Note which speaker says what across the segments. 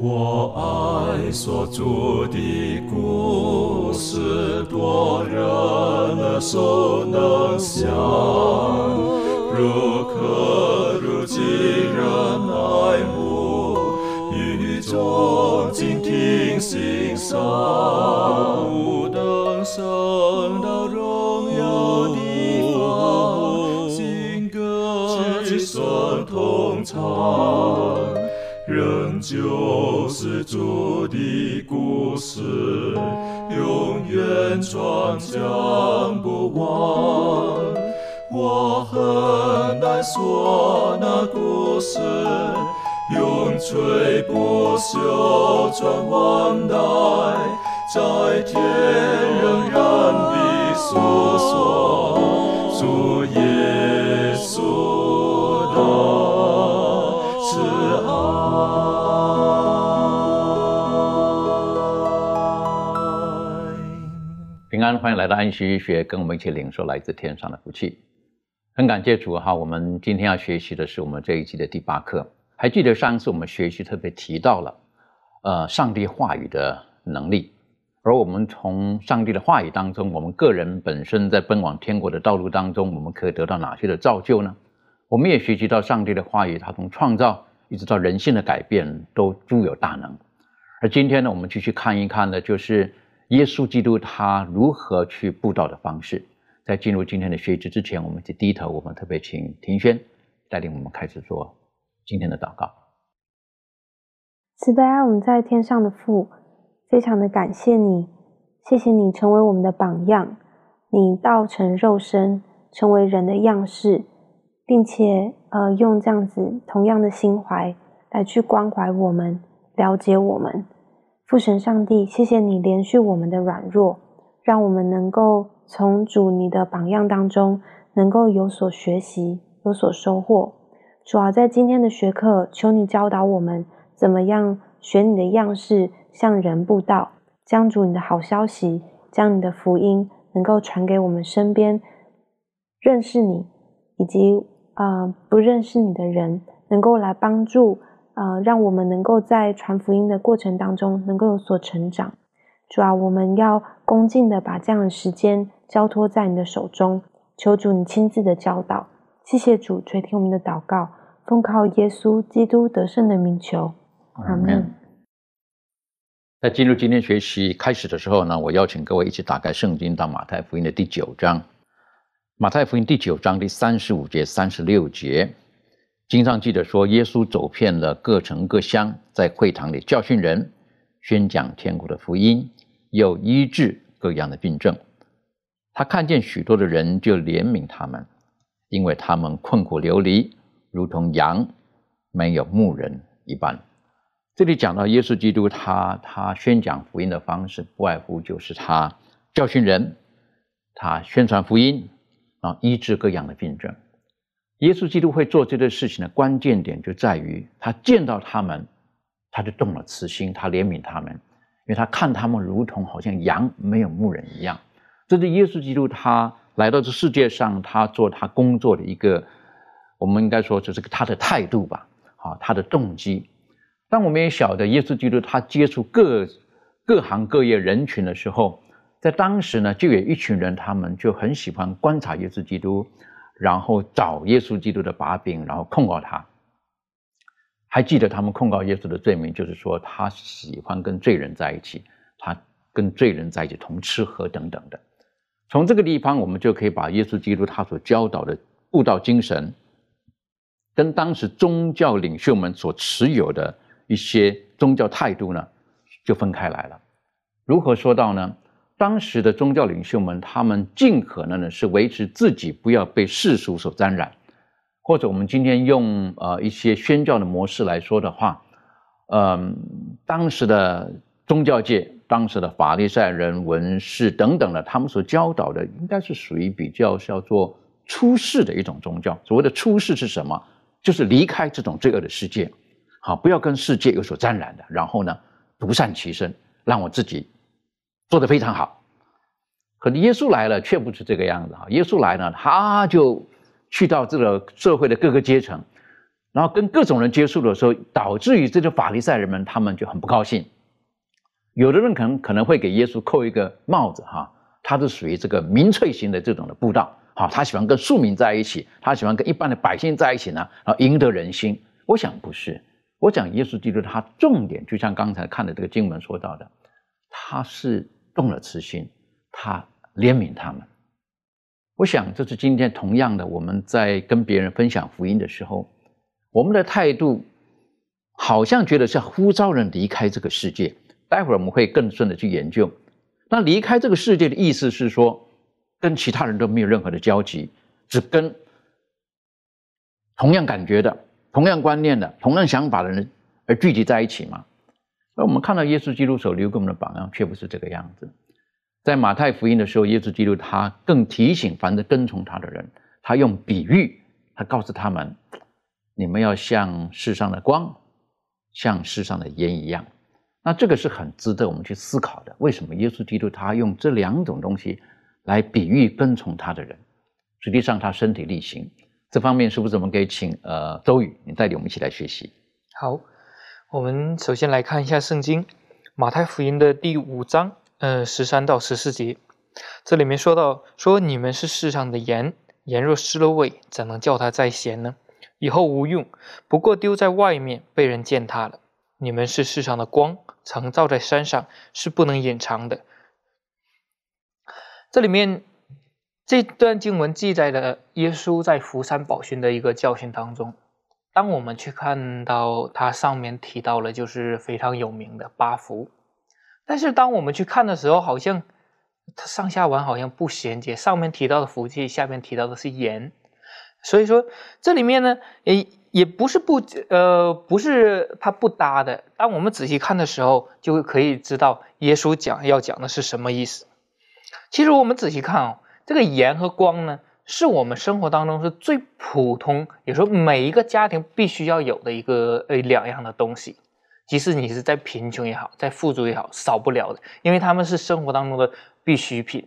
Speaker 1: 我爱所住的故事，多人能所能想，如可如今人爱慕，语中静听心声，远传讲不忘。我很难说那故事，永垂不朽传万代，在天仍然的诉说主耶
Speaker 2: 欢迎来到安息医学，跟我们一起领受来自天上的福气。很感谢主哈，我们今天要学习的是我们这一季的第八课。还记得上次我们学习特别提到了，呃，上帝话语的能力。而我们从上帝的话语当中，我们个人本身在奔往天国的道路当中，我们可以得到哪些的造就呢？我们也学习到上帝的话语，它从创造一直到人性的改变，都诸有大能。而今天呢，我们继续看一看的，就是耶稣基督他如何去布道的方式。在进入今天的学习之前，我们去低头，我们特别请庭轩带领我们开始做今天的祷告。
Speaker 3: 慈悲爱我们在天上的父，非常的感谢你，谢谢你成为我们的榜样，你道成肉身，成为人的样式，并且呃用这样子同样的心怀来去关怀我们，了解我们。父神上帝，谢谢你连续我们的软弱，让我们能够从主你的榜样当中能够有所学习，有所收获。主要在今天的学课，求你教导我们怎么样学你的样式，向人布道，将主你的好消息，将你的福音能够传给我们身边认识你以及呃不认识你的人，能够来帮助呃让我们能够在传福音的过程当中能够有所成长。主啊，我们要恭敬的把这样的时间交托在你的手中，求主你亲自的教导。谢谢主垂听我们的祷告，奉靠耶稣基督得胜的名求，阿门。
Speaker 2: 在进入今天学习开始的时候呢，我邀请各位一起打开圣经到马太福音的第九章。马太福音第九章第三十五节、三十六节，经上记得说，耶稣走遍了各城各乡，在会堂里教训人，宣讲天国的福音，又医治各样的病症。他看见许多的人，就怜悯他们，因为他们困苦流离，如同羊没有牧人一般。这里讲到耶稣基督他，他宣讲福音的方式，不外乎就是他教训人，他宣传福音，然后医治各样的病症。耶稣基督会做这个事情的关键点就在于，他见到他们，他就动了慈心，他怜悯他们，因为他看他们如同好像羊没有牧人一样。这是耶稣基督他来到这世界上，他做他工作的一个，我们应该说这是他的态度吧，啊，他的动机。但我们也晓得，耶稣基督他接触各各行各业人群的时候，在当时呢，就有一群人，他们就很喜欢观察耶稣基督，然后找耶稣基督的把柄，然后控告他。还记得他们控告耶稣的罪名，就是说他喜欢跟罪人在一起，他跟罪人在一起同吃喝等等的。从这个地方，我们就可以把耶稣基督他所教导的悟道精神，跟当时宗教领袖们所持有的。一些宗教态度呢，就分开来了。如何说到呢？当时的宗教领袖们，他们尽可能的是维持自己不要被世俗所沾染，或者我们今天用呃一些宣教的模式来说的话，嗯，当时的宗教界、当时的法利赛人、文士等等的，他们所教导的，应该是属于比较叫做出世的一种宗教。所谓的出世是什么？就是离开这种罪恶的世界。好，不要跟世界有所沾染的。然后呢，独善其身，让我自己做得非常好。可是耶稣来了，却不是这个样子啊！耶稣来呢，他就去到这个社会的各个阶层，然后跟各种人接触的时候，导致于这些法利赛人们他们就很不高兴。有的人可能可能会给耶稣扣一个帽子哈，他是属于这个民粹型的这种的布道，好，他喜欢跟庶民在一起，他喜欢跟一般的百姓在一起呢，然后赢得人心。我想不是，我讲耶稣基督他重点就像刚才看的这个经文说到的，他是动了慈心，他怜悯他们。我想这是今天同样的，我们在跟别人分享福音的时候。我们的态度好像觉得是呼召人离开这个世界。待会儿我们会更深的去研究。那离开这个世界的意思是说，跟其他人都没有任何的交集，只跟同样感觉的、同样观念的、同样想法的人而聚集在一起吗？而我们看到耶稣基督所留给我们的榜样，却不是这个样子。在马太福音的时候，耶稣基督他更提醒凡是跟从他的人，他用比喻，他告诉他们。你们要像世上的光，像世上的盐一样。那这个是很值得我们去思考的。为什么耶稣基督他用这两种东西来比喻跟从他的人？实际上他身体力行。这方面是不是我们可以请呃周宇你带领我们一起来学习？
Speaker 4: 好，我们首先来看一下圣经马太福音的第五章，呃十三到十四节。这里面说到说你们是世上的盐，盐若失了味，怎能叫它再咸呢？以后无用，不过丢在外面被人践踏了。你们是世上的光，常照在山上，是不能隐藏的。这里面这段经文记载了耶稣在福山宝训的一个教训当中。当我们去看到它上面提到了，就是非常有名的八福。但是当我们去看的时候，好像它上下文好像不衔接。上面提到的福气，下面提到的是盐。所以说，这里面呢，也也不是不呃，不是它不搭的。当我们仔细看的时候，就可以知道耶稣讲要讲的是什么意思。其实我们仔细看哦，这个盐和光呢，是我们生活当中是最普通，也说每一个家庭必须要有的一个呃两样的东西。即使你是在贫穷也好，在富足也好，少不了的，因为他们是生活当中的必需品。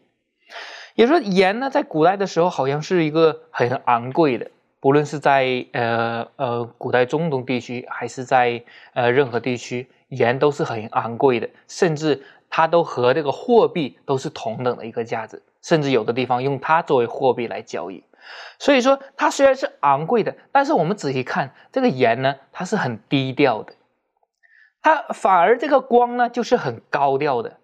Speaker 4: 也说盐呢，在古代的时候好像是一个很昂贵的，不论是在呃呃古代中东地区，还是在呃任何地区，盐都是很昂贵的，甚至它都和这个货币都是同等的一个价值，甚至有的地方用它作为货币来交易。所以说，它虽然是昂贵的，但是我们仔细看这个盐呢，它是很低调的，它反而这个光呢，就是很高调的。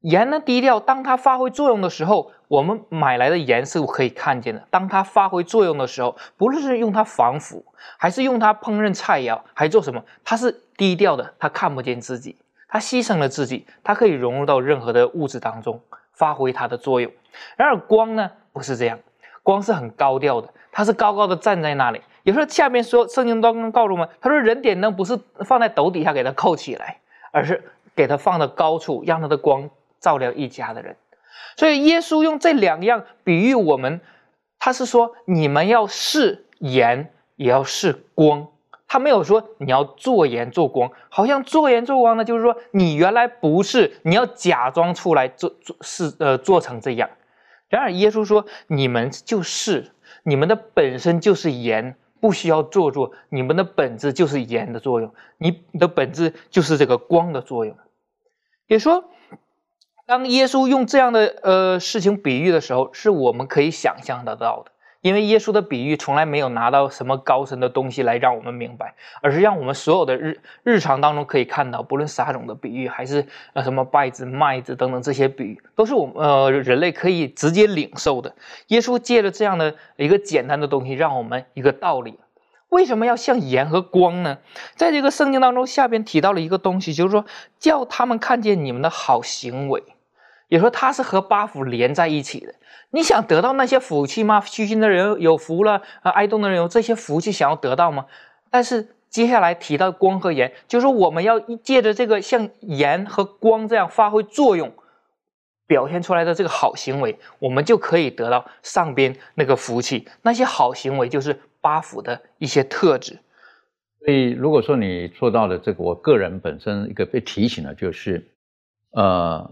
Speaker 4: 盐呢低调，当它发挥作用的时候，我们买来的盐是可以看见的。当它发挥作用的时候，不论是用它防腐，还是用它烹饪菜肴，还做什么，它是低调的，它看不见自己，它牺牲了自己，它可以融入到任何的物质当中，发挥它的作用。然而光呢不是这样，光是很高调的，它是高高的站在那里。有时候下面说圣经当中告诉我们，他说人点灯不是放在斗底下给它扣起来，而是给它放到高处，让它的光。照亮一家的人，所以耶稣用这两样比喻我们，他是说你们要是盐，也要是光。他没有说你要做盐做光，好像做盐做光呢，就是说你原来不是，你要假装出来做做是呃做成这样。然而耶稣说你们就是，你们的本身就是盐，不需要做作，你们的本质就是盐的作用，你的本质就是这个光的作用。也说。当耶稣用这样的呃事情比喻的时候，是我们可以想象得到的，因为耶稣的比喻从来没有拿到什么高深的东西来让我们明白，而是让我们所有的日日常当中可以看到，不论撒种的比喻，还是呃什么稗子、麦子等等这些比喻，都是我们呃人类可以直接领受的。耶稣借着这样的一个简单的东西，让我们一个道理：为什么要像盐和光呢？在这个圣经当中，下边提到了一个东西，就是说叫他们看见你们的好行为。也说它是和八福连在一起的。你想得到那些福气吗？虚心的人有福了啊，爱动的人有这些福气，想要得到吗？但是接下来提到光和盐，就是我们要借着这个像盐和光这样发挥作用，表现出来的这个好行为，我们就可以得到上边那个福气。那些好行为就是八福的一些特质。
Speaker 2: 所以如果说你做到了这个，我个人本身一个被提醒的就是，呃。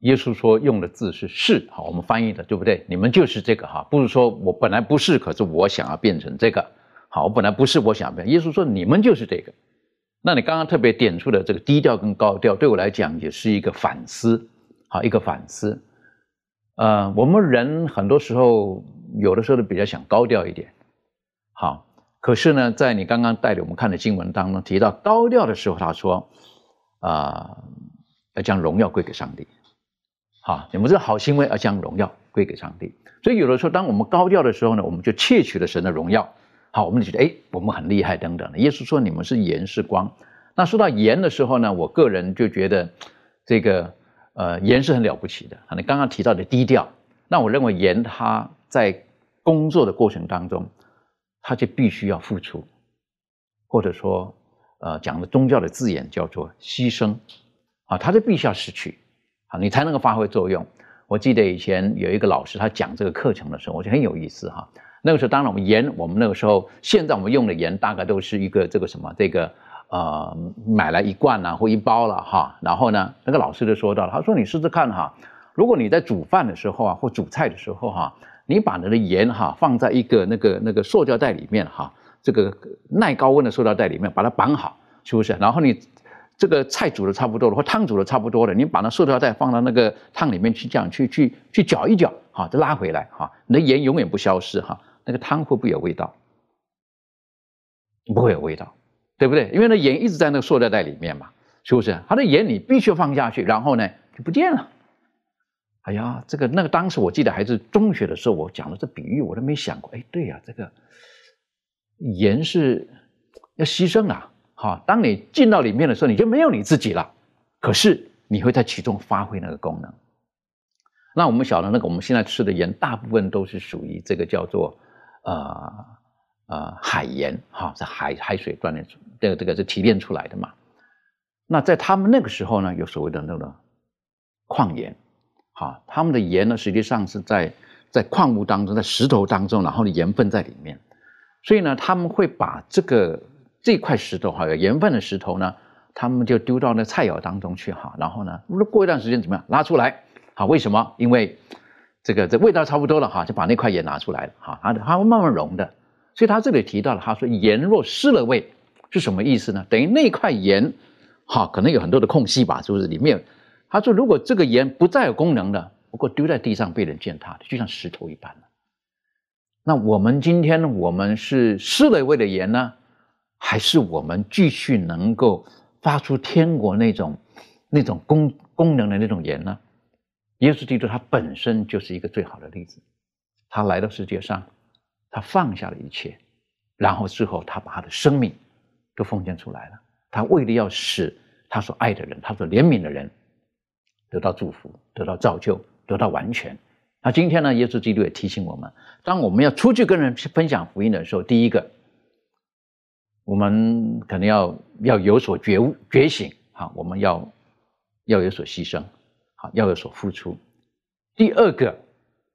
Speaker 2: 耶稣说用的字是“是”，好，我们翻译的对不对？你们就是这个哈，不是说我本来不是，可是我想要变成这个，好，我本来不是我想变，耶稣说你们就是这个。那你刚刚特别点出的这个低调跟高调，对我来讲也是一个反思，好一个反思。呃，我们人很多时候有的时候都比较想高调一点，好，可是呢，在你刚刚带领我们看的经文当中提到高调的时候，他说啊，要将荣耀归给上帝，啊，你们这好行为而将荣耀归给上帝。所以有的时候，当我们高调的时候呢，我们就窃取了神的荣耀。好，我们就觉得哎，我们很厉害等等的。耶稣说你们是盐是光。那说到盐的时候呢，我个人就觉得这个呃盐是很了不起的。啊，你刚刚提到的低调，那我认为盐它在工作的过程当中，它就必须要付出，或者说呃讲的宗教的字眼叫做牺牲啊，它就必须要失去你才能够发挥作用。我记得以前有一个老师他讲这个课程的时候，我觉得很有意思哈。那个时候，当然我们盐，我们那个时候，现在我们用的盐大概都是一个这个什么，这个呃，买来一罐啊或一包了哈。然后呢，那个老师就说到了，他说你试试看哈，如果你在煮饭的时候啊或煮菜的时候哈，你把那个盐哈放在一个那个那个塑胶袋里面哈，这个耐高温的塑料袋里面把它绑好，是不是？然后你这个菜煮的差不多了或汤煮的差不多了，你把那塑料袋放到那个汤里面去，这样去去去搅一搅，哈，再拉回来哈，你的盐永远不消失哈。那个汤会不会有味道？不会有味道，对不对？因为那盐一直在那个塑料袋里面嘛，是不是？它的盐你必须要放下去，然后呢就不见了。哎呀，这个那个当时我记得还是中学的时候，我讲的这比喻我都没想过。哎，对呀，这个盐是要牺牲啊。好，当你进到里面的时候，你就没有你自己了。可是你会在其中发挥那个功能。那我们晓得，那个我们现在吃的盐，大部分都是属于这个叫做，呃呃海盐哈，是海海水锻炼出这个这个是提炼出来的嘛。那在他们那个时候呢，有所谓的那个矿盐，哈，他们的盐呢，实际上是在在矿物当中，在石头当中，然后的盐分在里面，所以呢，他们会把这个这块石头哈，有盐分的石头呢，他们就丢到那菜肴当中去哈，然后呢，过一段时间怎么样，拉出来。好，为什么？因为这个这味道差不多了哈，就把那块盐拿出来了哈，它它会慢慢融的。所以他这里提到了，他说盐若失了味是什么意思呢？等于那块盐哈，可能有很多的空隙吧，是不是？里面他说，如果这个盐不再有功能了，不过丢在地上被人践踏，就像石头一般了。那我们今天我们是失了味的盐呢，还是我们继续能够发出天国那种那种功功能的那种盐呢？耶稣基督他本身就是一个最好的例子，他来到世界上，他放下了一切，然后之后他把他的生命都奉献出来了。他为了要使他所爱的人，他所怜悯的人得到祝福，得到造就，得到完全。那今天呢，耶稣基督也提醒我们，当我们要出去跟人去分享福音的时候，第一个，我们可能要要有所觉悟、觉醒，哈，我们要要有所牺牲。好，要有所付出。第二个，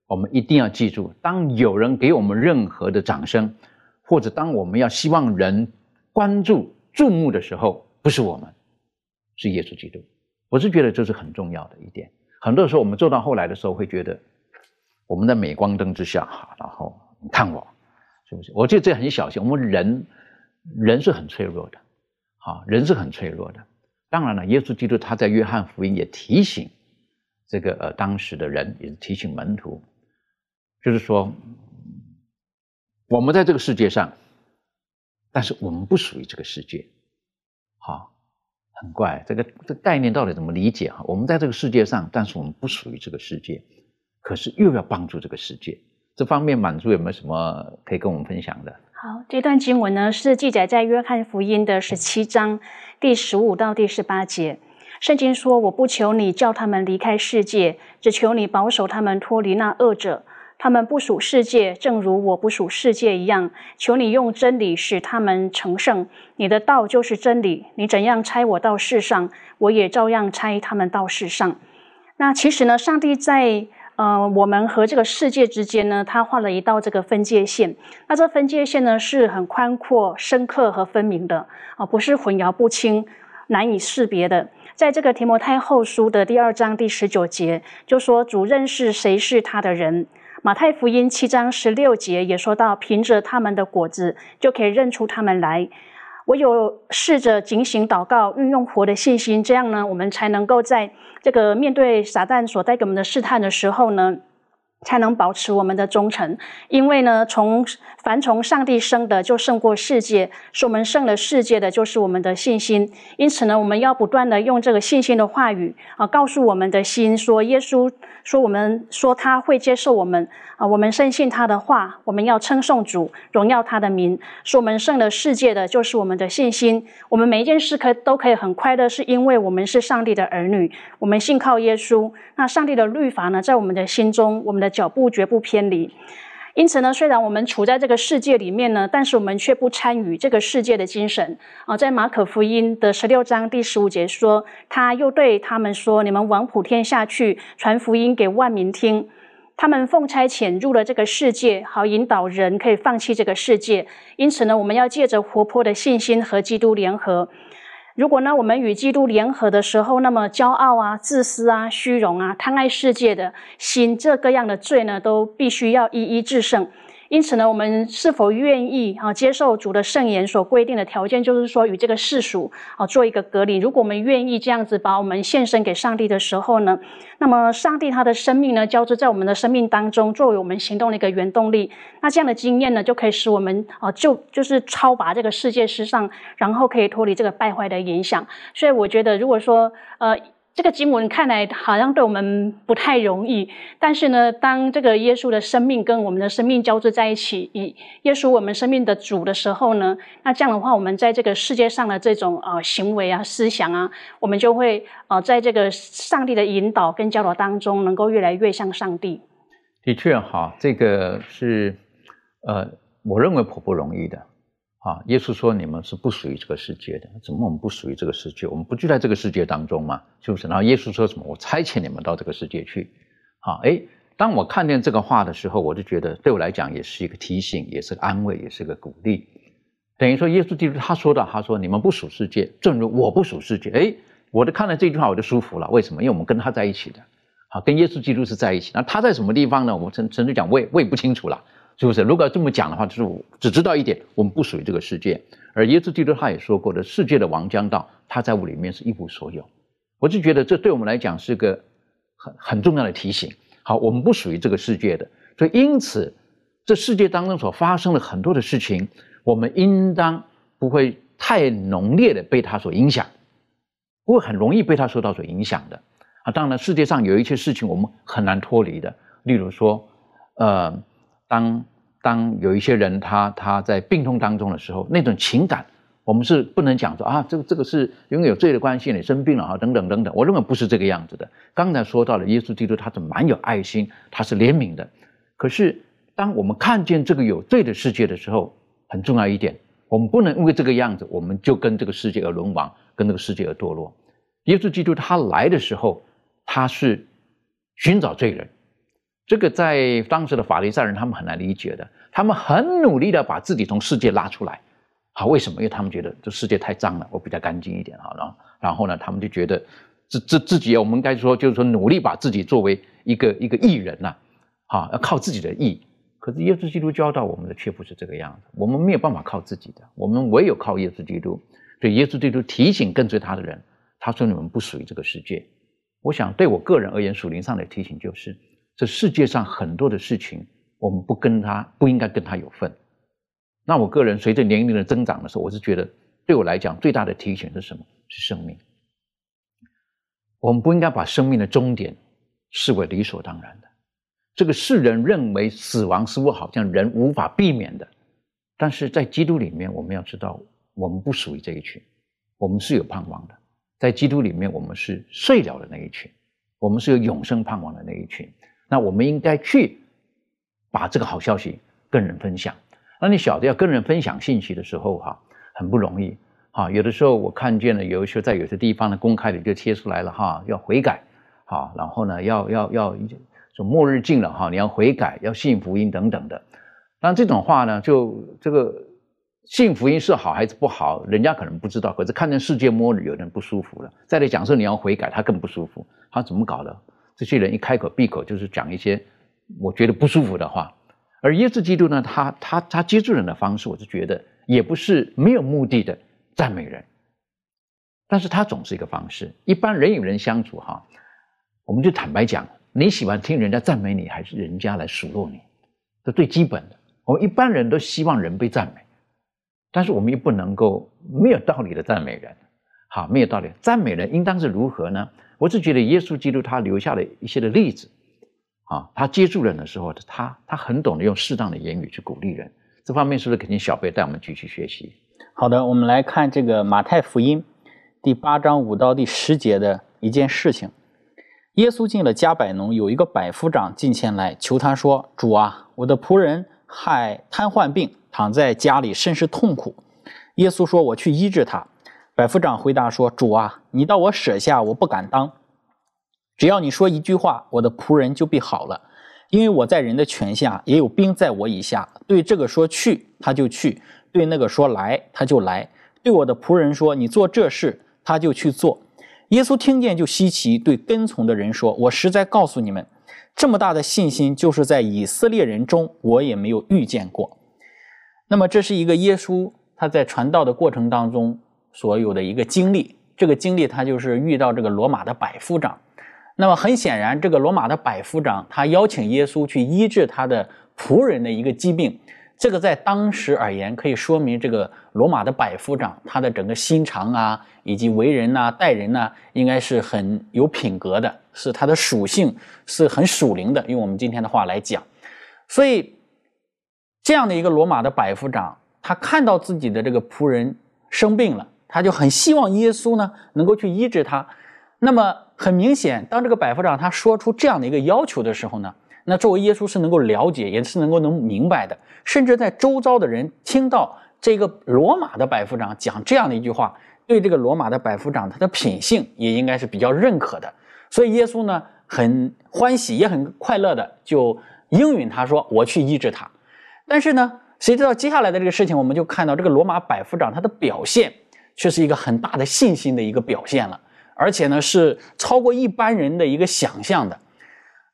Speaker 2: 我们一定要记住，当有人给我们任何的掌声，或者当我们要希望人关注、注目的时候，不是我们，是耶稣基督。我是觉得这是很重要的一点。很多时候，我们做到后来的时候，会觉得我们在镁光灯之下，哈，然后你看我，是不是？我觉得这很小心。我们人，人是很脆弱的，好，人是很脆弱的。当然了，耶稣基督他在约翰福音也提醒。这个呃，当时的人也是提醒门徒，就是说，我们在这个世界上，但是我们不属于这个世界，好，很怪，这个这概念到底怎么理解哈？我们在这个世界上，但是我们不属于这个世界，可是又要帮助这个世界，这方面满足有没有什么可以跟我们分享的？
Speaker 5: 好，这段经文呢是记载在约翰福音的十七章第十五到第十八节。圣经说：“我不求你叫他们离开世界，只求你保守他们脱离那恶者。他们不属世界，正如我不属世界一样。求你用真理使他们成圣。你的道就是真理。你怎样差我到世上，我也照样差他们到世上。那其实呢，上帝在呃我们和这个世界之间呢，他画了一道这个分界线。那这分界线呢，是很宽阔、深刻和分明的啊，不是混淆不清、难以识别的。”在这个提摩太后书的第二章第十九节，就说主认识谁是他的人，马太福音七章十六节也说到，凭着他们的果子就可以认出他们来。我有试着警醒祷告，运用活的信心，这样呢，我们才能够在这个面对撒旦所带给我们的试探的时候呢。才能保持我们的忠诚，因为呢，从凡从上帝生的就胜过世界，是我们胜了世界的就是我们的信心。因此呢，我们要不断的用这个信心的话语啊，告诉我们的心说，耶稣说我们说他会接受我们啊，我们深信他的话，我们要称颂主，荣耀他的名，是我们胜了世界的就是我们的信心。我们每一件事可都可以很快乐，是因为我们是上帝的儿女，我们信靠耶稣。那上帝的律法呢，在我们的心中，我们的。脚步绝不偏离，因此呢，虽然我们处在这个世界里面呢，但是我们却不参与这个世界的精神啊。在马可福音的十六章第十五节说，他又对他们说：“你们往普天下去，传福音给万民听。他们奉差遣入了这个世界，好引导人可以放弃这个世界。因此呢，我们要借着活泼的信心和基督联合。”如果呢，我们与基督联合的时候，那么骄傲啊、自私啊、虚荣啊、贪爱世界的心，这个样的罪呢，都必须要一一制胜。因此呢，我们是否愿意啊接受主的圣言所规定的条件，就是说与这个世俗啊做一个隔离？如果我们愿意这样子把我们献身给上帝的时候呢，那么上帝他的生命呢交织在我们的生命当中，作为我们行动的一个原动力。那这样的经验呢，就可以使我们啊就就是超拔这个世界之上，然后可以脱离这个败坏的影响。所以我觉得，如果说呃。这个经文看来好像对我们不太容易，但是呢，当这个耶稣的生命跟我们的生命交织在一起，以耶稣我们生命的主的时候呢，那这样的话，我们在这个世界上的这种呃行为啊、思想啊，我们就会呃在这个上帝的引导跟教导当中，能够越来越像上帝。
Speaker 2: 的确，哈，这个是呃，我认为颇不容易的。啊，耶稣说你们是不属于这个世界的，怎么我们不属于这个世界？我们不就在这个世界当中吗？是不是？然后耶稣说什么？我差遣你们到这个世界去。好，哎，当我看见这个话的时候，我就觉得对我来讲也是一个提醒，也是个安慰，也是个鼓励。等于说，耶稣基督他说的，他说你们不属世界，正如我不属世界。哎，我就看了这句话我就舒服了。为什么？因为我们跟他在一起的，好，跟耶稣基督是在一起。那他在什么地方呢？我们甚甚至讲，我也我也不清楚了。是不是？如果要这么讲的话，就是我只知道一点，我们不属于这个世界。而耶稣基督他也说过的，世界的王将到，他在我里面是一无所有。我就觉得这对我们来讲是个很很重要的提醒。好，我们不属于这个世界的，所以因此，这世界当中所发生的很多的事情，我们应当不会太浓烈的被他所影响，不会很容易被他受到所影响的。啊，当然世界上有一些事情我们很难脱离的，例如说，呃，当。当有一些人他他在病痛当中的时候，那种情感，我们是不能讲说啊，这个这个是因为有罪的关系，你生病了啊，等等等等。我认为不是这个样子的。刚才说到了耶稣基督，他是蛮有爱心，他是怜悯的。可是当我们看见这个有罪的世界的时候，很重要一点，我们不能因为这个样子，我们就跟这个世界而沦亡，跟这个世界而堕落。耶稣基督他来的时候，他是寻找罪人。这个在当时的法利赛人他们很难理解的，他们很努力的把自己从世界拉出来，好，为什么？因为他们觉得这世界太脏了，我比较干净一点，好，然后然后呢，他们就觉得自自自己，我们该说就是说努力把自己作为一个一个艺人呐，好，要靠自己的义。可是耶稣基督教导我们的却不是这个样子，我们没有办法靠自己的，我们唯有靠耶稣基督。对耶稣基督提醒跟随他的人，他说你们不属于这个世界。我想对我个人而言，属灵上的提醒就是。这世界上很多的事情，我们不跟他不应该跟他有份。那我个人随着年龄的增长的时候，我是觉得对我来讲最大的提醒是什么？是生命。我们不应该把生命的终点视为理所当然的。这个世人认为死亡似乎好像人无法避免的，但是在基督里面，我们要知道，我们不属于这一群，我们是有盼望的。在基督里面，我们是睡了的那一群，我们是有永生盼望的那一群。那我们应该去把这个好消息跟人分享。那你晓得要跟人分享信息的时候，哈，很不容易。哈，有的时候我看见了，有一些在有些地方呢，公开的就贴出来了，哈，要悔改，哈，然后呢，要要要说末日近了，哈，你要悔改，要信福音等等的。但这种话呢，就这个信福音是好还是不好，人家可能不知道。可是看见世界末日，有人不舒服了。再来讲说你要悔改，他更不舒服。他怎么搞的？这些人一开口闭口就是讲一些我觉得不舒服的话。而耶稣基督呢，他他他接触人的方式，我是觉得也不是没有目的的赞美人，但是他总是一个方式。一般人与人相处哈，我们就坦白讲，你喜欢听人家赞美你，还是人家来数落你？这最基本的。我们一般人都希望人被赞美，但是我们又不能够没有道理的赞美人。好，没有道理，赞美人应当是如何呢？我是觉得耶稣基督他留下了一些的例子。啊，他接触人的时候，他他很懂得用适当的言语去鼓励人，这方面是不是肯定小贝带我们继续学习？
Speaker 6: 好的，我们来看这个马太福音第八章五到第十节的一件事情。耶稣进了加百农，有一个百夫长进前来求他说：“主啊，我的仆人害瘫痪病，躺在家里甚是痛苦。”耶稣说：“我去医治他。”百夫长回答说：“主啊，你到我舍下，我不敢当。”只要你说一句话，我的仆人就必好了，因为我在人的权下，也有兵在我以下。对这个说去，他就去；对那个说来，他就来。对我的仆人说你做这事，他就去做。耶稣听见就稀奇，对跟从的人说：“我实在告诉你们，这么大的信心，就是在以色列人中，我也没有遇见过。”那么，这是一个耶稣他在传道的过程当中所有的一个经历。这个经历，他就是遇到这个罗马的百夫长。那么很显然，这个罗马的百夫长他邀请耶稣去医治他的仆人的一个疾病，这个在当时而言，可以说明这个罗马的百夫长他的整个心肠啊，以及为人呐、待人呐，应该是很有品格的，是他的属性是很属灵的。用我们今天的话来讲，所以这样的一个罗马的百夫长，他看到自己的这个仆人生病了，他就很希望耶稣呢能够去医治他。那么很明显，当这个百夫长他说出这样的一个要求的时候呢，那作为耶稣是能够了解，也是能够能明白的。甚至在周遭的人听到这个罗马的百夫长讲这样的一句话，对这个罗马的百夫长他的品性也应该是比较认可的。所以耶稣呢很欢喜，也很快乐的就应允他说：“我去医治他。”但是呢，谁知道接下来的这个事情，我们就看到这个罗马百夫长他的表现却是一个很大的信心的一个表现了。而且呢，是超过一般人的一个想象的。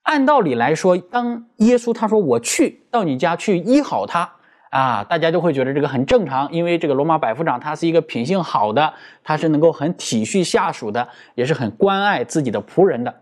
Speaker 6: 按道理来说，当耶稣他说我去到你家去医好他啊，大家就会觉得这个很正常，因为这个罗马百夫长他是一个品性好的，他是能够很体恤下属的，也是很关爱自己的仆人的。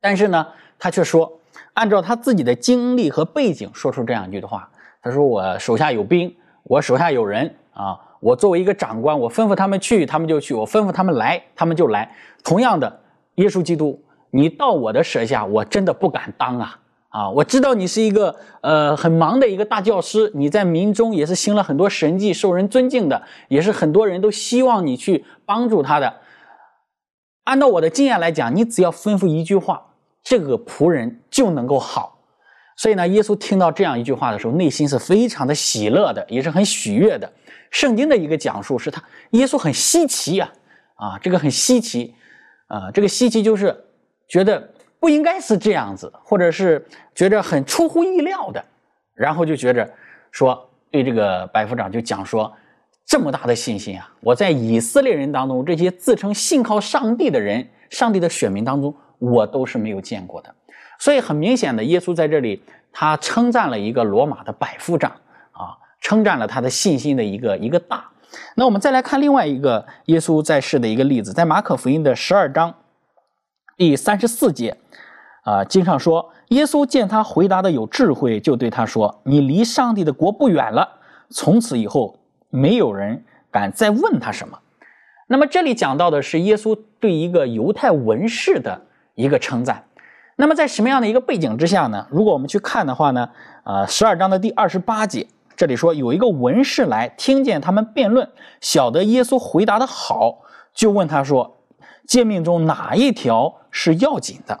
Speaker 6: 但是呢，他却说，按照他自己的经历和背景说出这样一句的话，他说我手下有兵，我手下有人啊。我作为一个长官，我吩咐他们去，他们就去；我吩咐他们来，他们就来。同样的，耶稣基督，你到我的舌下，我真的不敢当啊！啊，我知道你是一个呃很忙的一个大教师，你在民中也是行了很多神迹，受人尊敬的，也是很多人都希望你去帮助他的。按照我的经验来讲，你只要吩咐一句话，这个仆人就能够好。所以呢，耶稣听到这样一句话的时候，内心是非常的喜乐的，也是很喜悦的。圣经的一个讲述是他耶稣很稀奇呀，啊，这个很稀奇，啊，这个稀奇就是觉得不应该是这样子，或者是觉得很出乎意料的，然后就觉着说对这个百夫长就讲说这么大的信心啊，我在以色列人当中这些自称信靠上帝的人，上帝的选民当中，我都是没有见过的，所以很明显的，耶稣在这里他称赞了一个罗马的百夫长。称赞了他的信心的一个一个大。那我们再来看另外一个耶稣在世的一个例子，在马可福音的十二章第三十四节，啊，经上说，耶稣见他回答的有智慧，就对他说：“你离上帝的国不远了。”从此以后，没有人敢再问他什么。那么这里讲到的是耶稣对一个犹太文士的一个称赞。那么在什么样的一个背景之下呢？如果我们去看的话呢，啊，十二章的第二十八节。这里说有一个文士来，听见他们辩论，晓得耶稣回答的好，就问他说：“诫命中哪一条是要紧的？”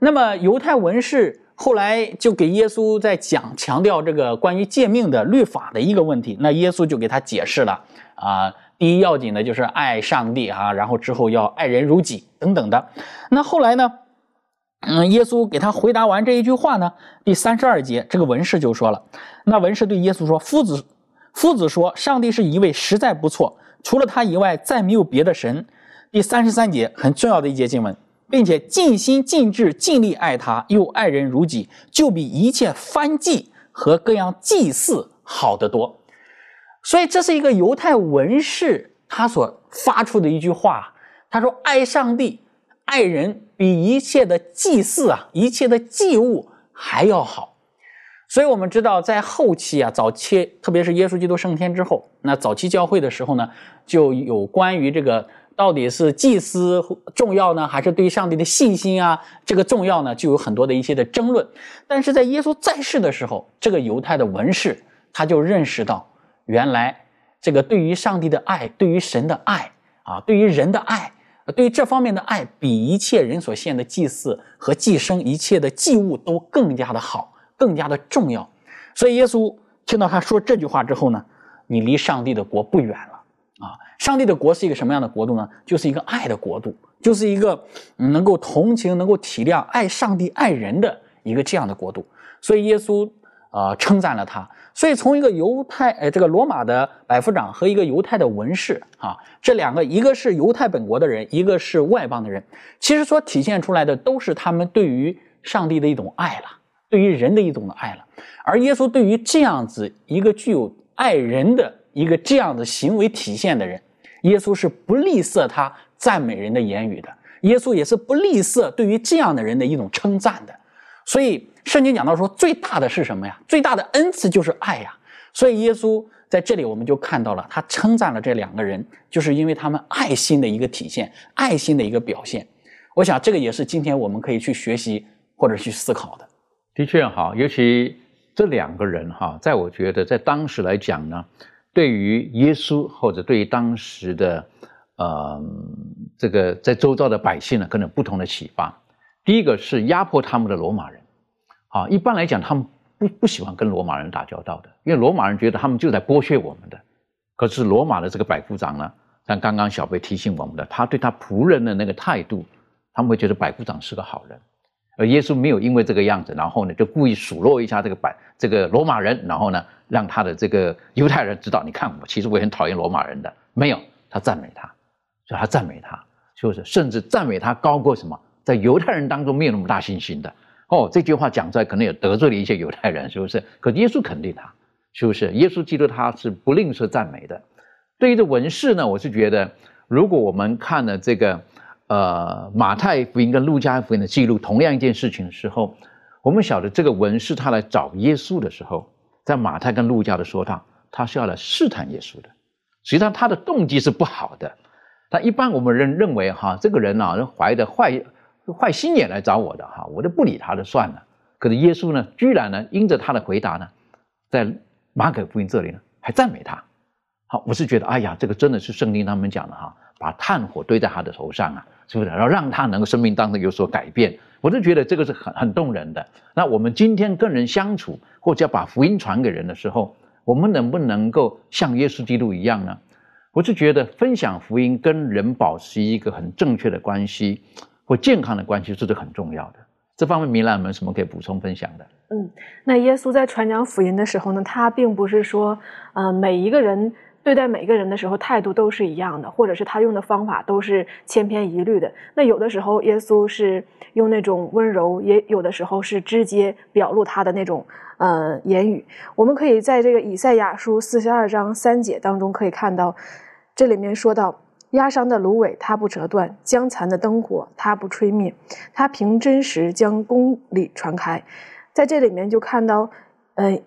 Speaker 6: 那么犹太文士后来就给耶稣在讲强调这个关于诫命的律法的一个问题。那耶稣就给他解释了啊，第一要紧的就是爱上帝啊，然后之后要爱人如己等等的。那后来呢？嗯，耶稣给他回答完这一句话呢，第三十二节，这个文士就说了。那文士对耶稣说：“夫子，夫子说，上帝是一位，实在不错，除了他以外，再没有别的神。”第三十三节很重要的一节经文，并且尽心尽智尽力爱他，又爱人如己，就比一切翻祭和各样祭祀好得多。所以这是一个犹太文士他所发出的一句话。他说：“爱上帝，爱人，比一切的祭祀啊，一切的祭物还要好。”所以，我们知道，在后期啊，早期，特别是耶稣基督升天之后，那早期教会的时候呢，就有关于这个到底是祭司重要呢，还是对上帝的信心啊，这个重要呢，就有很多的一些的争论。但是在耶稣在世的时候，这个犹太的文士他就认识到，原来这个对于上帝的爱，对于神的爱啊，对于人的爱。对于这方面的爱，比一切人所献的祭祀和祭牲、一切的祭物都更加的好，更加的重要。所以耶稣听到他说这句话之后呢，你离上帝的国不远了啊！上帝的国是一个什么样的国度呢？就是一个爱的国度，就是一个能够同情、能够体谅、爱上帝、爱人的一个这样的国度。所以耶稣啊称赞了他。所以，从一个犹太，呃，这个罗马的百夫长和一个犹太的文士，啊，这两个，一个是犹太本国的人，一个是外邦的人，其实所体现出来的都是他们对于上帝的一种爱了，对于人的一种的爱了。而耶稣对于这样子一个具有爱人的一个这样的行为体现的人，耶稣是不吝啬他赞美人的言语的，耶稣也是不吝啬对于这样的人的一种称赞的。所以。圣经讲到说，最大的是什么呀？最大的恩赐就是爱呀。所以耶稣在这里，我们就看到了他称赞了这两个人，就是因为他们爱心的一个体现，爱心的一个表现。我想这个也是今天我们可以去学习或者去思考的。
Speaker 2: 的确哈，尤其这两个人哈，在我觉得在当时来讲呢，对于耶稣或者对于当时的呃这个在周遭的百姓呢，可能不同的启发。第一个是压迫他们的罗马人。啊，一般来讲，他们不不喜欢跟罗马人打交道的，因为罗马人觉得他们就在剥削我们的。可是罗马的这个百夫长呢，像刚刚小贝提醒我们的，他对他仆人的那个态度，他们会觉得百夫长是个好人。而耶稣没有因为这个样子，然后呢，就故意数落一下这个百这个罗马人，然后呢，让他的这个犹太人知道，你看我其实我很讨厌罗马人的。没有，他赞美他，所以他赞美他，就是甚至赞美他高过什么，在犹太人当中没有那么大信心的。哦，这句话讲出来可能也得罪了一些犹太人，是不是？可耶稣肯定他，是不是？耶稣基督他是不吝啬赞美的。对于这文士呢，我是觉得，如果我们看了这个呃马太福音跟路加福音的记录，同样一件事情的时候，我们晓得这个文士他来找耶稣的时候，在马太跟路加的说他他是要来试探耶稣的。实际上他的动机是不好的。但一般我们认认为哈，这个人呢怀的坏。坏心眼来找我的哈，我就不理他的算了。可是耶稣呢，居然呢，因着他的回答呢，在马可福音这里呢，还赞美他。好，我是觉得，哎呀，这个真的是圣经他们讲的哈，把炭火堆在他的头上啊，是不是？然后让他能够生命当中有所改变。我就觉得这个是很很动人的。那我们今天跟人相处，或者要把福音传给人的时候，我们能不能够像耶稣基督一样呢？我是觉得分享福音跟人保持一个很正确的关系。或健康的关系，这是很重要的。这方面，米兰有没有什么可以补充分享的？
Speaker 7: 嗯，那耶稣在传讲福音的时候呢，他并不是说，呃，每一个人对待每个人的时候态度都是一样的，或者是他用的方法都是千篇一律的。那有的时候，耶稣是用那种温柔，也有的时候是直接表露他的那种呃言语。我们可以在这个以赛亚书四十二章三节当中可以看到，这里面说到。压伤的芦苇，它不折断；将残的灯火，它不吹灭。它凭真实将公理传开。在这里面就看到，呃，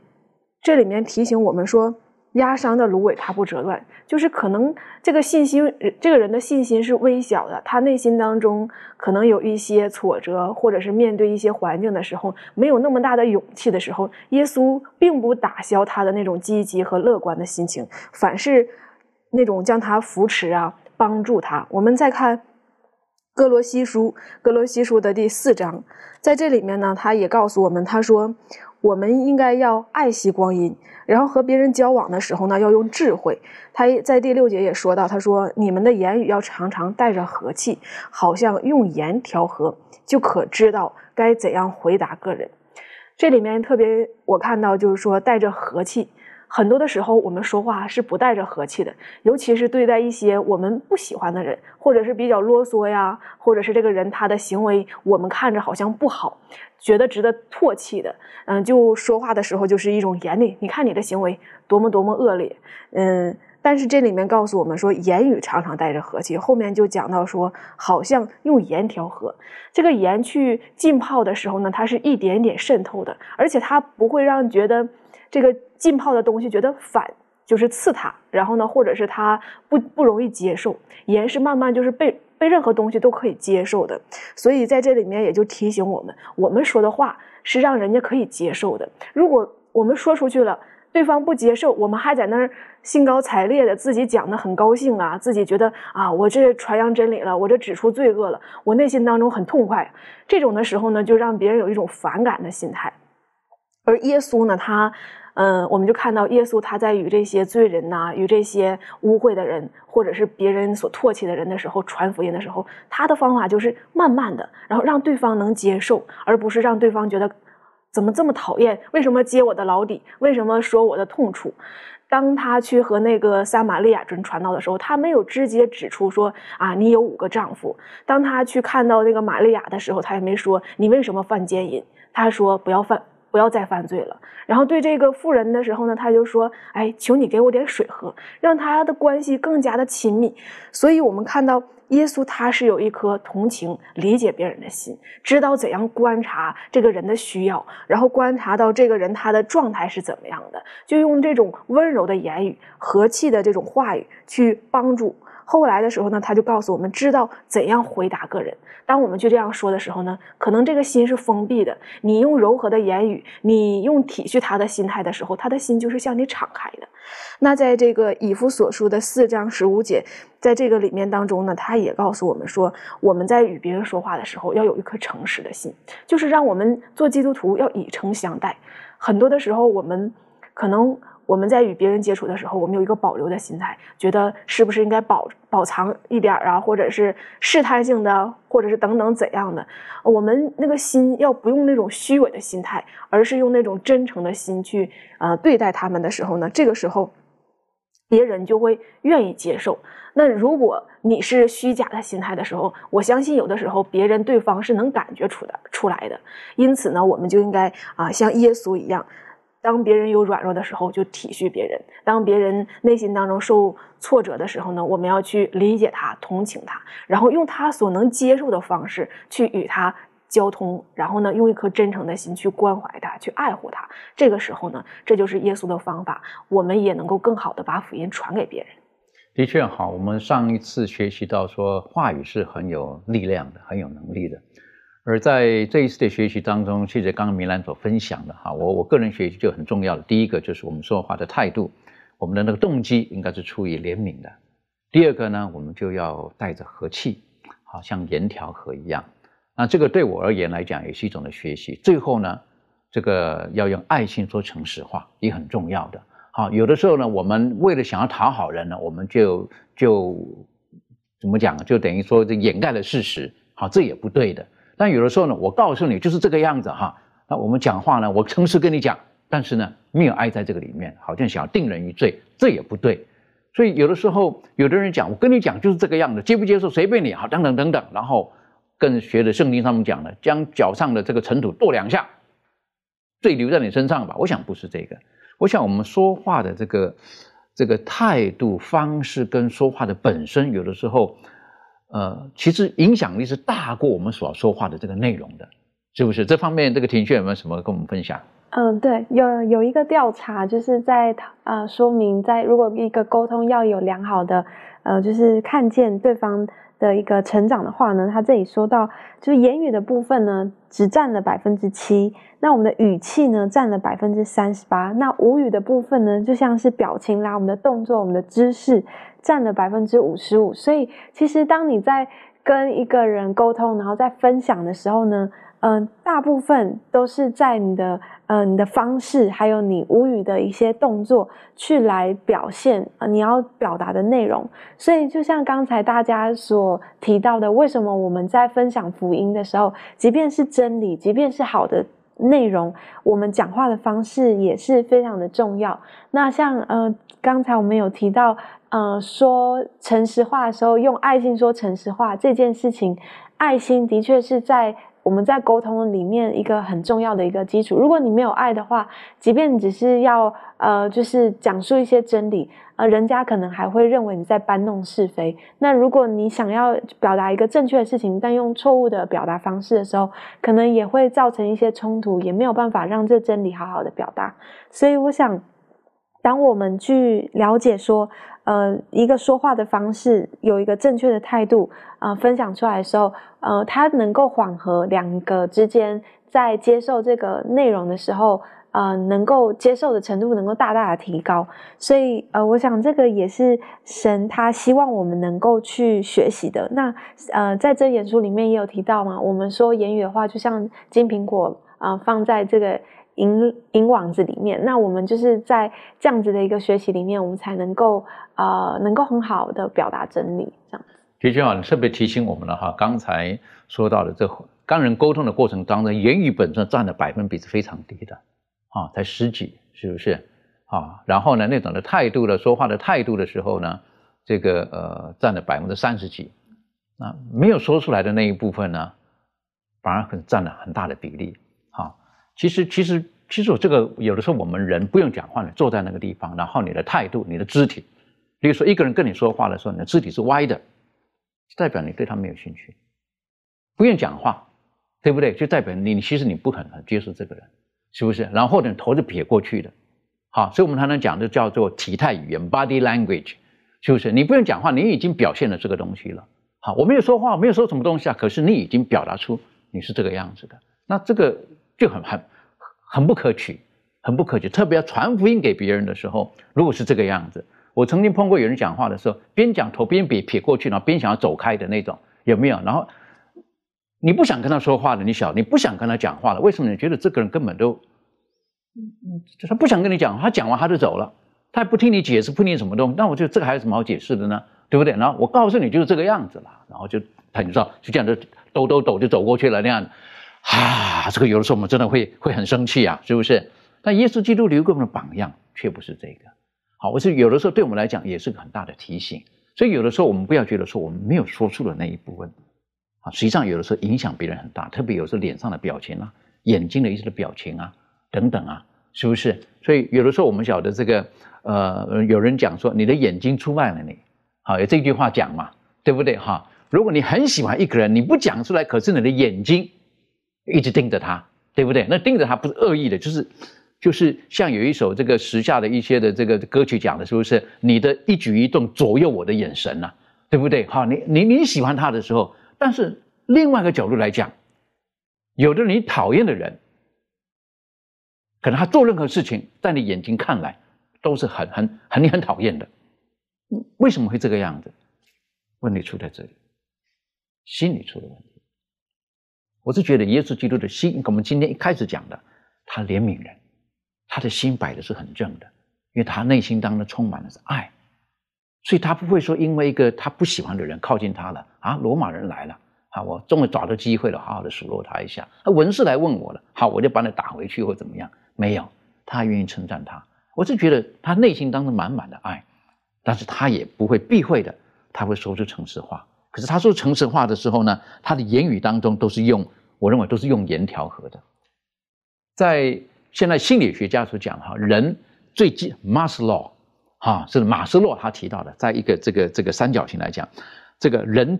Speaker 7: 这里面提醒我们说，压伤的芦苇它不折断，就是可能这个信心，这个人的信心是微小的，他内心当中可能有一些挫折，或者是面对一些环境的时候，没有那么大的勇气的时候，耶稣并不打消他的那种积极和乐观的心情，反是那种将他扶持啊。帮助他。我们再看《哥罗西书》，《哥罗西书》的第四章，在这里面呢，他也告诉我们，他说我们应该要爱惜光阴，然后和别人交往的时候呢，要用智慧。他在第六节也说到，他说你们的言语要常常带着和气，好像用盐调和，就可知道该怎样回答个人。这里面特别我看到就是说带着和气。很多的时候我们说话是不带着和气的，尤其是对待一些我们不喜欢的人，或者是比较啰嗦呀，或者是这个人他的行为我们看着好像不好，觉得值得唾弃的，嗯，就说话的时候就是一种严厉。你看你的行为多么多么恶劣，嗯。但是这里面告诉我们说，言语常常带着和气。后面就讲到说，好像用盐调和，这个盐去浸泡的时候呢，它是一点点渗透的，而且它不会让觉得这个浸泡的东西觉得反，就是刺他。然后呢，或者是他不不容易接受。盐是慢慢就是被被任何东西都可以接受的。所以在这里面也就提醒我们，我们说的话是让人家可以接受的。如果我们说出去了，对方不接受，我们还在那儿兴高采烈的自己讲的很高兴啊，自己觉得啊，我这传扬真理了，我这指出罪恶了，我内心当中很痛快。这种的时候呢，就让别人有一种反感的心态。而耶稣呢，他，嗯，我们就看到耶稣他在与这些罪人呐，与这些污秽的人，或者是别人所唾弃的人的时候，传福音的时候，他的方法就是慢慢的，然后让对方能接受，而不是让对方觉得。怎么这么讨厌？为什么揭我的老底？为什么说我的痛处？当他去和那个撒玛利亚人传道的时候，他没有直接指出说啊，你有五个丈夫。当他去看到那个玛利亚的时候，他也没说你为什么犯奸淫。他说不要犯，不要再犯罪了。然后对这个妇人的时候呢，他就说，哎，求你给我点水喝，让他的关系更加的亲密。所以我们看到。耶稣他是有一颗同情、理解别人的心，知道怎样观察这个人的需要，然后观察到这个人他的状态是怎么样的，就用这种温柔的言语、和气的这种话语去帮助。后来的时候呢，他就告诉我们，知道怎样回答个人。当我们去这样说的时候呢，可能这个心是封闭的。你用柔和的言语，你用体恤他的心态的时候，他的心就是向你敞开的。那在这个以弗所书的四章十五节，在这个里面当中呢，他也告诉我们说，我们在与别人说话的时候，要有一颗诚实的心，就是让我们做基督徒要以诚相待。很多的时候，我们可能。我们在与别人接触的时候，我们有一个保留的心态，觉得是不是应该保保藏一点啊，或者是试探性的，或者是等等怎样的？我们那个心要不用那种虚伪的心态，而是用那种真诚的心去呃对待他们的时候呢，这个时候别人就会愿意接受。那如果你是虚假的心态的时候，我相信有的时候别人对方是能感觉出的出来的。因此呢，我们就应该啊像耶稣一样。当别人有软弱的时候，就体恤别人；当别人内心当中受挫折的时候呢，我们要去理解他、同情他，然后用他所能接受的方式去与他交通，然后呢，用一颗真诚的心去关怀他、去爱护他。这个时候呢，这就是耶稣的方法，我们也能够更好的把福音传给别人。
Speaker 2: 的确好，我们上一次学习到说，话语是很有力量的，很有能力的。而在这一次的学习当中，其实刚刚明兰所分享的哈，我我个人学习就很重要的。第一个就是我们说话的态度，我们的那个动机应该是出于怜悯的。第二个呢，我们就要带着和气，好像盐调和一样。那这个对我而言来讲也是一种的学习。最后呢，这个要用爱心说诚实话也很重要的。好，有的时候呢，我们为了想要讨好人呢，我们就就怎么讲，就等于说这掩盖了事实。好，这也不对的。但有的时候呢，我告诉你就是这个样子哈。那我们讲话呢，我诚实跟你讲，但是呢，没有爱在这个里面，好像想要定人于罪，这也不对。所以有的时候，有的人讲，我跟你讲就是这个样子，接不接受随便你，好等等等等。然后跟学的圣经上面讲的，将脚上的这个尘土跺两下，罪留在你身上吧。我想不是这个，我想我们说话的这个这个态度方式跟说话的本身，有的时候。呃，其实影响力是大过我们所说话的这个内容的，是不是？这方面这个庭炫有没有什么跟我们分享？
Speaker 3: 嗯，对，有有一个调查，就是在呃说明，在如果一个沟通要有良好的，呃，就是看见对方的一个成长的话呢，他这里说到，就是言语的部分呢，只占了百分之七，那我们的语气呢，占了百分之三十八，那无语的部分呢，就像是表情啦，我们的动作，我们的姿势。占了百分之五十五，所以其实当你在跟一个人沟通，然后在分享的时候呢，嗯，大部分都是在你的嗯你的方式，还有你无语的一些动作去来表现啊你要表达的内容。所以就像刚才大家所提到的，为什么我们在分享福音的时候，即便是真理，即便是好的。内容，我们讲话的方式也是非常的重要。那像呃，刚才我们有提到，呃，说诚实话的时候，用爱心说诚实话这件事情，爱心的确是在。我们在沟通里面一个很重要的一个基础。如果你没有爱的话，即便你只是要呃，就是讲述一些真理，呃，人家可能还会认为你在搬弄是非。那如果你想要表达一个正确的事情，但用错误的表达方式的时候，可能也会造成一些冲突，也没有办法让这真理好好的表达。所以，我想，当我们去了解说。呃，一个说话的方式有一个正确的态度，呃，分享出来的时候，呃，它能够缓和两个之间在接受这个内容的时候，呃，能够接受的程度能够大大的提高。所以，呃，我想这个也是神他希望我们能够去学习的。那，呃，在真言书里面也有提到嘛，我们说言语的话就像金苹果啊，放在这个。银银网子里面，那我们就是在这样子的一个学习里面，我们才能够呃，能够很好的表达真理。这样，
Speaker 2: 其实啊，你特别提醒我们了哈，刚才说到的这跟人沟通的过程当中，言语本身占的百分比是非常低的，啊，才十几，是不是？啊，然后呢，那种的态度的说话的态度的时候呢，这个呃，占了百分之三十几，那没有说出来的那一部分呢，反而很占了很大的比例。其实，其实，其实我这个有的时候我们人不用讲话，你坐在那个地方，然后你的态度、你的肢体，比如说一个人跟你说话的时候，你的肢体是歪的，代表你对他没有兴趣，不愿讲话，对不对？就代表你，其实你不很很接受这个人，是不是？然后或者头是撇过去的，好，所以我们常常讲的叫做体态语言 （body language），是不是？你不用讲话，你已经表现了这个东西了。好，我没有说话，没有说什么东西啊，可是你已经表达出你是这个样子的，那这个就很很。很不可取，很不可取。特别要传福音给别人的时候，如果是这个样子，我曾经碰过有人讲话的时候，边讲头边撇撇过去，然后边想要走开的那种，有没有？然后你不想跟他说话的，你晓你不想跟他讲话了，为什么？你觉得这个人根本都，他不想跟你讲，他讲完他就走了，他也不听你解释，不听什么东西。那我觉得这个还有什么好解释的呢？对不对？然后我告诉你就是这个样子了，然后就他你知道，就这样就抖抖抖就走过去了那样。啊，这个有的时候我们真的会会很生气啊，是不是？但耶稣基督留给我们的榜样却不是这个。好，我是有的时候对我们来讲也是个很大的提醒。所以有的时候我们不要觉得说我们没有说出的那一部分啊，实际上有的时候影响别人很大，特别有时候脸上的表情啊、眼睛的一些的表情啊等等啊，是不是？所以有的时候我们晓得这个呃，有人讲说你的眼睛出卖了你，好有这句话讲嘛，对不对哈？如果你很喜欢一个人，你不讲出来，可是你的眼睛。一直盯着他，对不对？那盯着他不是恶意的，就是就是像有一首这个时下的一些的这个歌曲讲的，是不是？你的一举一动左右我的眼神呐，对不对？好，你你你喜欢他的时候，但是另外一个角度来讲，有的你讨厌的人，可能他做任何事情，在你眼睛看来都是很很很你很讨厌的。为什么会这个样子？问题出在这里，心理出了问题。我是觉得耶稣基督的心跟，我们今天一开始讲的，他怜悯人，他的心摆的是很正的，因为他内心当中充满的是爱，所以他不会说因为一个他不喜欢的人靠近他了啊，罗马人来了啊，我终于找到机会了，好好的数落他一下，啊，文士来问我了，好，我就把你打回去或怎么样？没有，他愿意称赞他。我是觉得他内心当中满满的爱，但是他也不会避讳的，他会说出诚实话。可是他说诚实话的时候呢，他的言语当中都是用，我认为都是用言调和的。在现在心理学家所讲哈，人最基马斯洛哈是马斯洛他提到的，在一个这个这个三角形来讲，这个人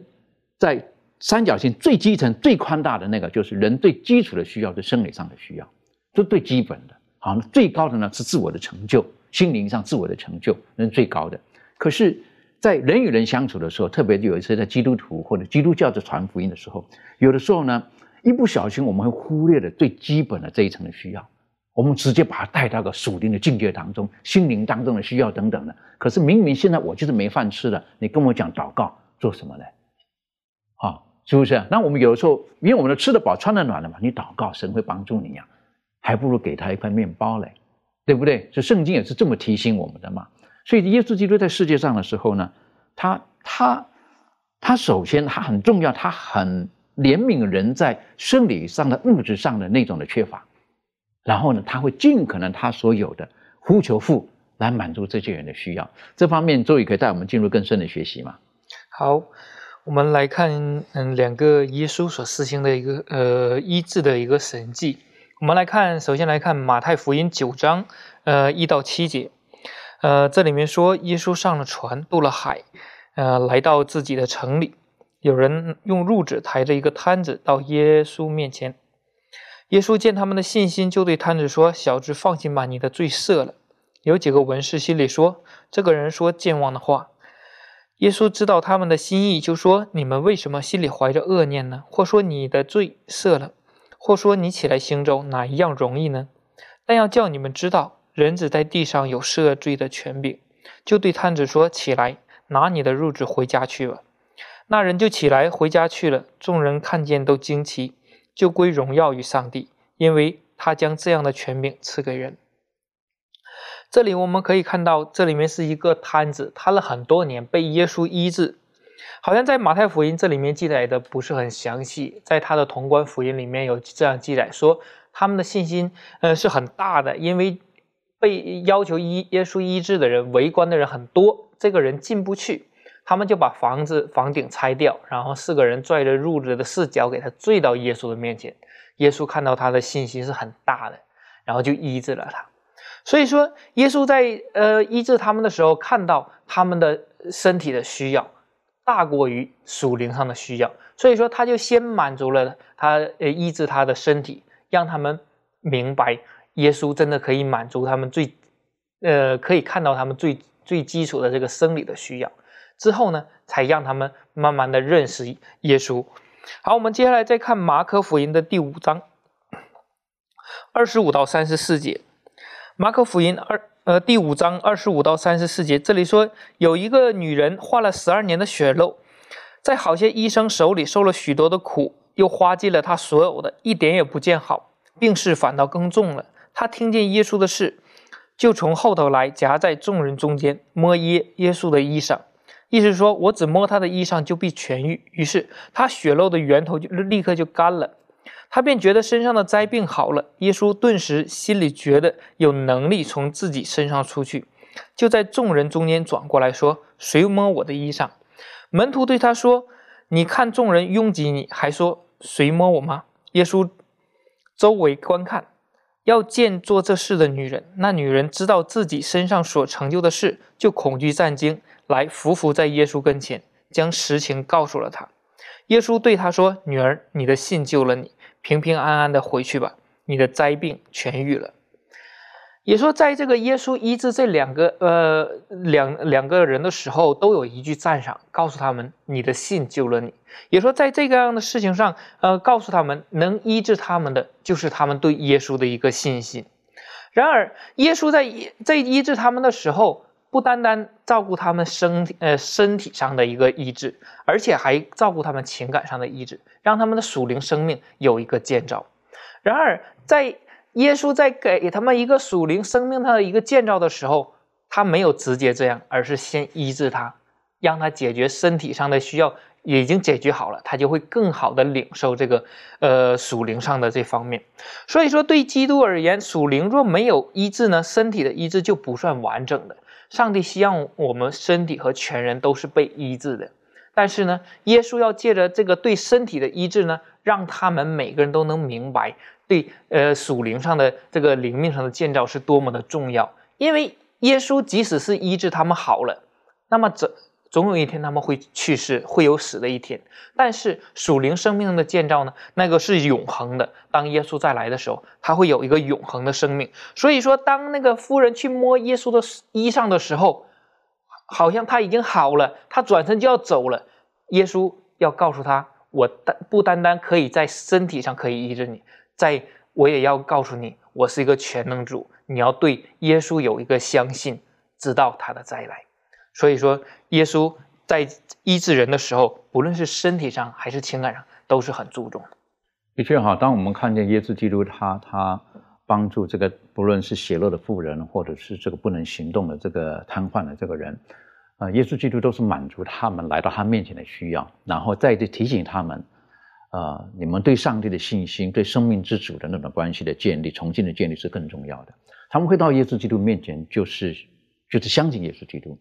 Speaker 2: 在三角形最基层最宽大的那个，就是人最基础的需要是生理上的需要，这最基本的。好，那最高的呢是自我的成就，心灵上自我的成就那是最高的。可是。在人与人相处的时候，特别有一次在基督徒或者基督教在传福音的时候，有的时候呢，一不小心我们会忽略了最基本的这一层的需要，我们直接把它带到个属灵的境界当中，心灵当中的需要等等的。可是明明现在我就是没饭吃了，你跟我讲祷告做什么呢？啊，是不是？那我们有的时候，因为我们都吃得饱、穿得暖了嘛，你祷告神会帮助你呀，还不如给他一块面包嘞，对不对？这圣经也是这么提醒我们的嘛。所以，耶稣基督在世界上的时候呢，他他他首先他很重要，他很怜悯人在生理上的物质上的那种的缺乏，然后呢，他会尽可能他所有的呼求父来满足这些人的需要。这方面，周宇可以带我们进入更深的学习吗？
Speaker 4: 好，我们来看，嗯，两个耶稣所施行的一个呃医治的一个神迹。我们来看，首先来看马太福音九章，呃一到七节，呃这里面说，耶稣上了船，渡了海，呃来到自己的城里，有人用褥子抬着一个摊子到耶稣面前。耶稣见他们的信心，就对摊子说：“小子，放心吧，你的罪赦了。”有几个文士心里说：“这个人说健忘的话。”耶稣知道他们的心意，就说：“你们为什么心里怀着恶念呢？或说你的罪赦了？”或说你起来行走，哪一样容易呢？但要叫你们知道，人子在地上有赦罪的权柄。就对摊子说：“起来，拿你的褥子回家去吧。”那人就起来回家去了。众人看见都惊奇，就归荣耀于上帝，因为他将这样的权柄赐给人。这里我们可以看到，这里面是一个摊子，瘫了很多年，被耶稣医治。好像在马太福音这里面记载的不是很详细，在他的同关福音里面有这样记载说，他们的信心呃是很大的，因为被要求医耶稣医治的人围观的人很多，这个人进不去，他们就把房子房顶拆掉，然后四个人拽着褥子的四角给他坠到耶稣的面前，耶稣看到他的信心是很大的，然后就医治了他。所以说，耶稣在呃医治他们的时候，看到他们的身体的需要。大过于属灵上的需要，所以说他就先满足了他呃医治他的身体，让他们明白耶稣真的可以满足他们最呃可以看到他们最最基础的这个生理的需要。之后呢，才让他们慢慢的认识耶稣。好，我们接下来再看马可福音的第五章二十五到三十四节，马可福音二。呃，第五章二十五到三十四节，这里说有一个女人患了十二年的血漏，在好些医生手里受了许多的苦，又花尽了她所有的，一点也不见好，病势反倒更重了。他听见耶稣的事，就从后头来夹在众人中间摸耶耶稣的衣裳，意思说我只摸他的衣裳就必痊愈。于是他血漏的源头就立刻就干了。他便觉得身上的灾病好了，耶稣顿时心里觉得有能力从自己身上出去，就在众人中间转过来说：“谁摸我的衣裳？”门徒对他说：“你看众人拥挤你，还说谁摸我吗？”耶稣周围观看，要见做这事的女人。那女人知道自己身上所成就的事，就恐惧战惊，来伏伏在耶稣跟前，将实情告诉了他。耶稣对他说：“女儿，你的信救了你。”平平安安的回去吧，你的灾病痊愈了。也说，在这个耶稣医治这两个呃两两个人的时候，都有一句赞赏，告诉他们你的信救了你。也说，在这个样的事情上，呃，告诉他们能医治他们的，就是他们对耶稣的一个信心。然而，耶稣在在医治他们的时候。不单单照顾他们身体呃身体上的一个医治，而且还照顾他们情感上的医治，让他们的属灵生命有一个建造。然而，在耶稣在给他们一个属灵生命上的一个建造的时候，他没有直接这样，而是先医治他，让他解决身体上的需要，已经解决好了，他就会更好的领受这个呃属灵上的这方面。所以说，对基督而言，属灵若没有医治呢，身体的医治就不算完整的。上帝希望我们身体和全人都是被医治的，但是呢，耶稣要借着这个对身体的医治呢，让他们每个人都能明白，对呃属灵上的这个灵命上的建造是多么的重要。因为耶稣即使是医治他们好了，那么这。总有一天他们会去世，会有死的一天。但是属灵生命的建造呢？那个是永恒的。当耶稣再来的时候，他会有一个永恒的生命。所以说，当那个夫人去摸耶稣的衣裳的时候，好像他已经好了，他转身就要走了。耶稣要告诉他：我单不单单可以在身体上可以医治你，在我也要告诉你，我是一个全能主。你要对耶稣有一个相信，知道他的再来。所以说，耶稣在医治人的时候，不论是身体上还是情感上，都是很注重的。
Speaker 2: 的确哈，当我们看见耶稣基督他他帮助这个不论是邪恶的妇人，或者是这个不能行动的这个瘫痪的这个人，啊，耶稣基督都是满足他们来到他面前的需要，然后再次提醒他们，呃，你们对上帝的信心、对生命之主的那种关系的建立、重新的建立是更重要的。他们会到耶稣基督面前，就是就是相信耶稣基督。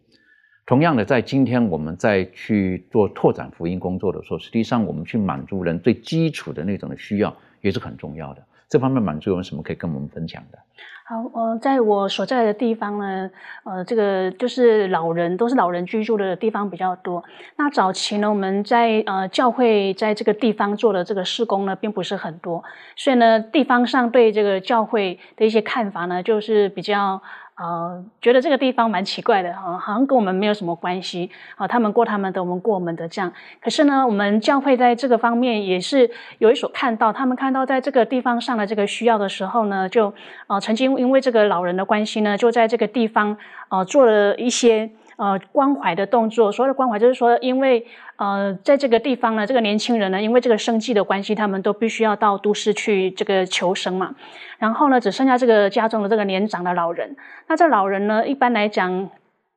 Speaker 2: 同样的，在今天我们在去做拓展福音工作的时候，实际上我们去满足人最基础的那种的需要也是很重要的。这方面满足有什么可以跟我们分享的？
Speaker 5: 好，呃，在我所在的地方呢，呃，这个就是老人都是老人居住的地方比较多。那早期呢，我们在呃教会在这个地方做的这个施工呢，并不是很多，所以呢，地方上对这个教会的一些看法呢，就是比较。呃，觉得这个地方蛮奇怪的哈，好像跟我们没有什么关系啊。他们过他们的，我们过我们的这样。可是呢，我们教会在这个方面也是有一所看到，他们看到在这个地方上的这个需要的时候呢，就呃曾经因为这个老人的关系呢，就在这个地方呃做了一些。呃，关怀的动作，所谓的关怀就是说，因为呃，在这个地方呢，这个年轻人呢，因为这个生计的关系，他们都必须要到都市去这个求生嘛。然后呢，只剩下这个家中的这个年长的老人。那这老人呢，一般来讲。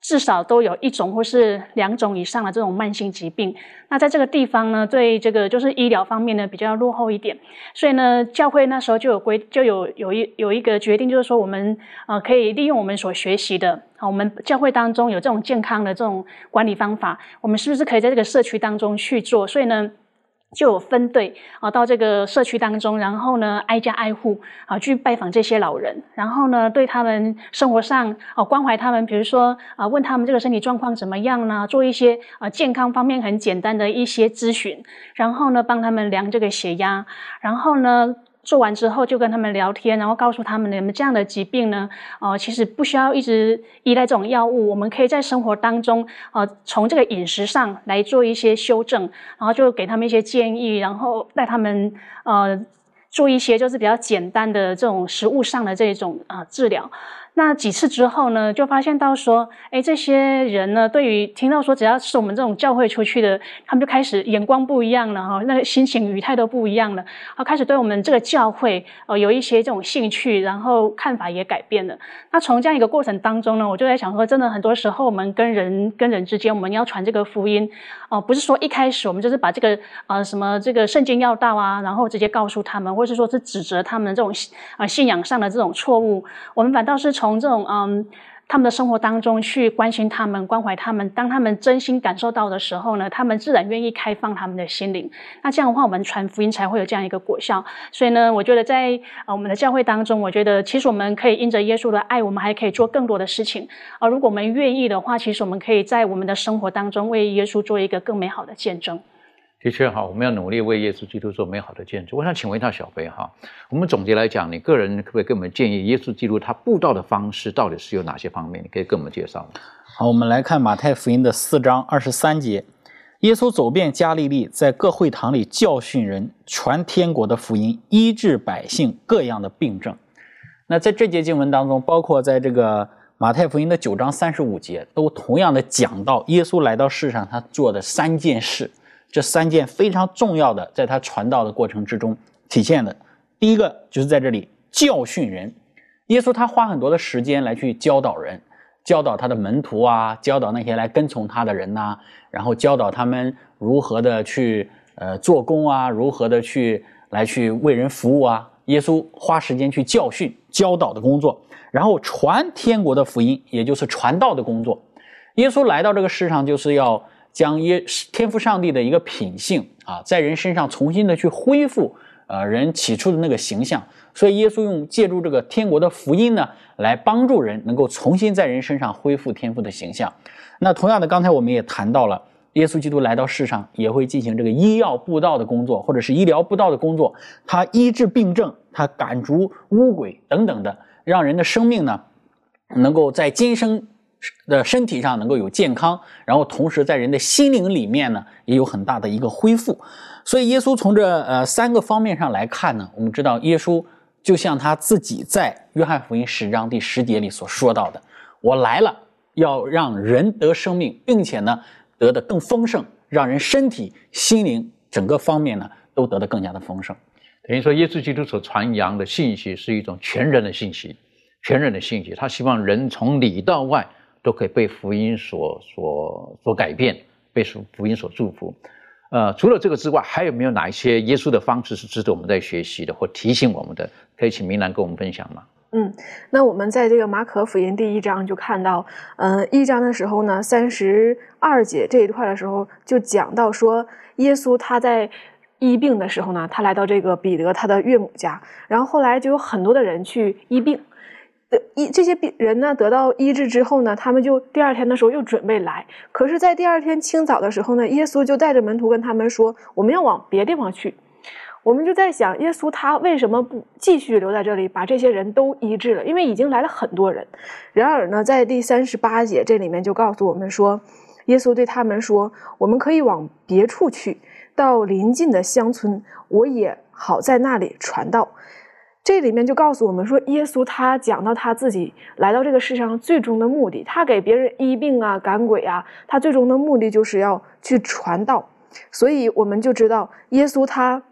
Speaker 5: 至少都有一种或是两种以上的这种慢性疾病。那在这个地方呢，对这个就是医疗方面呢比较落后一点。所以呢，教会那时候就有规，就有有一有一个决定，就是说我们呃可以利用我们所学习的，啊，我们教会当中有这种健康的这种管理方法，我们是不是可以在这个社区当中去做？所以呢。就有分队啊，到这个社区当中，然后呢，挨家挨户啊，去拜访这些老人，然后呢，对他们生活上啊关怀他们，比如说啊，问他们这个身体状况怎么样呢？做一些啊健康方面很简单的一些咨询，然后呢，帮他们量这个血压，然后呢。做完之后就跟他们聊天，然后告诉他们，你们这样的疾病呢，呃，其实不需要一直依赖这种药物，我们可以在生活当中，呃，从这个饮食上来做一些修正，然后就给他们一些建议，然后带他们呃做一些就是比较简单的这种食物上的这种啊治疗。那几次之后呢，就发现到说，哎，这些人呢，对于听到说只要是我们这种教会出去的，他们就开始眼光不一样了哈，那个心情语态都不一样了，啊，开始对我们这个教会呃有一些这种兴趣，然后看法也改变了。那从这样一个过程当中呢，我就在想说，真的很多时候我们跟人跟人之间，我们要传这个福音，哦，不是说一开始我们就是把这个呃什么这个圣经要道啊，然后直接告诉他们，或者是说是指责他们这种啊信仰上的这种错误，我们反倒是从从这种嗯，他们的生活当中去关心他们、关怀他们，当他们真心感受到的时候呢，他们自然愿意开放他们的心灵。那这样的话，我们传福音才会有这样一个果效。所以呢，我觉得在呃我们的教会当中，我觉得其实我们可以因着耶稣的爱，我们还可以做更多的事情。而如果我们愿意的话，其实我们可以在我们的生活当中为耶稣做一个更美好的见证。
Speaker 2: 的确哈，我们要努力为耶稣基督做美好的见证。我想请问一下小飞哈，我们总结来讲，你个人可不可以给我们建议，耶稣基督他布道的方式到底是有哪些方面？你可以跟我们介绍吗？
Speaker 6: 好，我们来看马太福音的四章二十三节，耶稣走遍加利利，在各会堂里教训人，传天国的福音，医治百姓各样的病症。那在这节经文当中，包括在这个马太福音的九章三十五节，都同样的讲到耶稣来到世上他做的三件事。这三件非常重要的，在他传道的过程之中体现的。第一个就是在这里教训人，耶稣他花很多的时间来去教导人，教导他的门徒啊，教导那些来跟从他的人呐，然后教导他们如何的去呃做工啊，如何的去来去为人服务啊。耶稣花时间去教训、教导的工作，然后传天国的福音，也就是传道的工作。耶稣来到这个世上就是要。将耶天赋上帝的一个品性啊，在人身上重新的去恢复，呃，人起初的那个形象。所以耶稣用借助这个天国的福音呢，来帮助人能够重新在人身上恢复天赋的形象。那同样的，刚才我们也谈到了，耶稣基督来到世上也会进行这个医药布道的工作，或者是医疗布道的工作。他医治病症，他赶逐污鬼等等的，让人的生命呢，能够在今生。的身体上能够有健康，然后同时在人的心灵里面呢，也有很大的一个恢复。所以耶稣从这呃三个方面上来看呢，我们知道耶稣就像他自己在约翰福音十章第十节里所说到的：“我来了，要让人得生命，并且呢得的更丰盛，让人身体、心灵整个方面呢都得的更加的丰盛。”
Speaker 2: 等于说，耶稣基督所传扬的信息是一种全人的信息，全人的信息。他希望人从里到外。都可以被福音所所所改变，被福福音所祝福。呃，除了这个之外，还有没有哪一些耶稣的方式是值得我们在学习的，或提醒我们的？可以请明兰跟我们分享吗？
Speaker 7: 嗯，那我们在这个马可福音第一章就看到，呃，一章的时候呢，三十二节这一块的时候就讲到说，耶稣他在医病的时候呢，他来到这个彼得他的岳母家，然后后来就有很多的人去医病。医这些病人呢得到医治之后呢，他们就第二天的时候又准备来。可是，在第二天清早的时候呢，耶稣就带着门徒跟他们说：“我们要往别地方去。”我们就在想，耶稣他为什么不继续留在这里，把这些人都医治了？因为已经来了很多人。然而呢，在第三十八节这里面就告诉我们说，耶稣对他们说：“我们可以往别处去，到邻近的乡村，我也好在那里传道。”这里面就告诉我们说，耶稣他讲到他自己来到这个世上最终的目的，他给别人医病啊、赶鬼啊，他最终的目的就是要去传道。所以我们就知道，耶稣他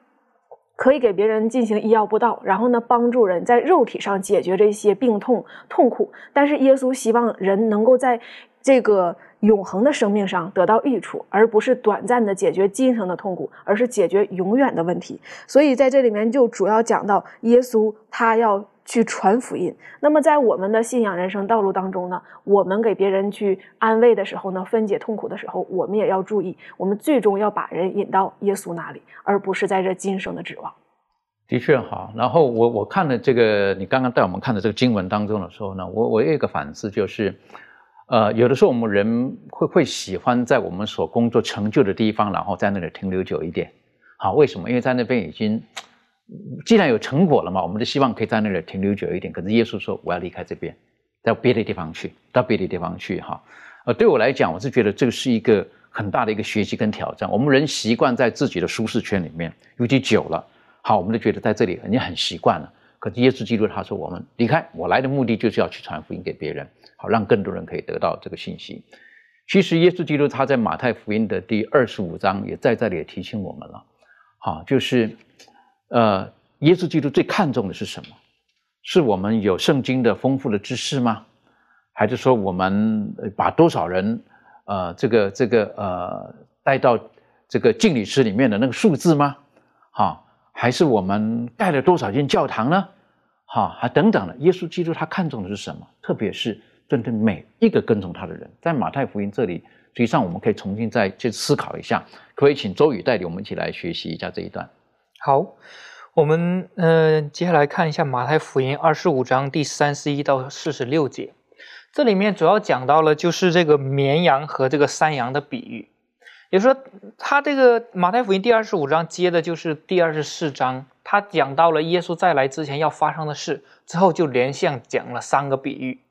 Speaker 7: 可以给别人进行医药布道，然后呢，帮助人在肉体上解决这些病痛痛苦。但是耶稣希望人能够在这个。永恒的生命上得到益处，而不是短暂的解决今生的痛苦，而是解决永远的问题。所以在这里面就主要讲到耶稣他要去传福音。那么在我们的信仰人生道路当中呢，我们给别人去安慰的时候呢，分解痛苦的时候，我们也要注意，我们最终要把人引到耶稣那里，而不是在这今生的指望。
Speaker 2: 的确好。然后我我看了这个你刚刚带我们看的这个经文当中的时候呢，我我有一个反思就是。呃，有的时候我们人会会喜欢在我们所工作成就的地方，然后在那里停留久一点。好，为什么？因为在那边已经既然有成果了嘛，我们就希望可以在那里停留久一点。可是耶稣说，我要离开这边，到别的地方去，到别的地方去。哈，呃，对我来讲，我是觉得这个是一个很大的一个学习跟挑战。我们人习惯在自己的舒适圈里面，尤其久了，好，我们就觉得在这里已经很习惯了。可是耶稣基督他说，我们离开，我来的目的就是要去传福音给别人。好，让更多人可以得到这个信息。其实，耶稣基督他在马太福音的第二十五章也在这里也提醒我们了。好，就是，呃，耶稣基督最看重的是什么？是我们有圣经的丰富的知识吗？还是说我们把多少人，呃，这个这个呃带到这个敬礼室里面的那个数字吗？好，还是我们盖了多少间教堂呢？哈，还等等的。耶稣基督他看重的是什么？特别是。针对每一个跟从他的人，在马太福音这里，实际上我们可以重新再去思考一下。可以请周宇带领我们一起来学习一下这一段。
Speaker 4: 好，我们呃接下来看一下马太福音二十五章第三十一到四十六节，这里面主要讲到了就是这个绵羊和这个山羊的比喻，也就说，他这个马太福音第二十五章接的就是第二十四章，他讲到了耶稣再来之前要发生的事，之后就连向讲了三个比喻。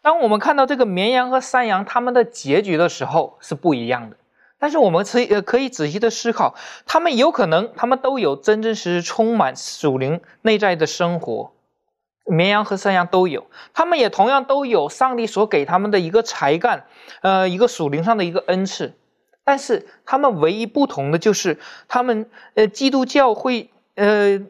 Speaker 4: 当我们看到这个绵羊和山羊他们的结局的时候是不一样的，但是我们可以呃可以仔细的思考，他们有可能他们都有真真实实充满属灵内在的生活，绵羊和山羊都有，他们也同样都有上帝所给他们的一个才干，呃一个属灵上的一个恩赐，但是他们唯一不同的就是他们呃基督教会呃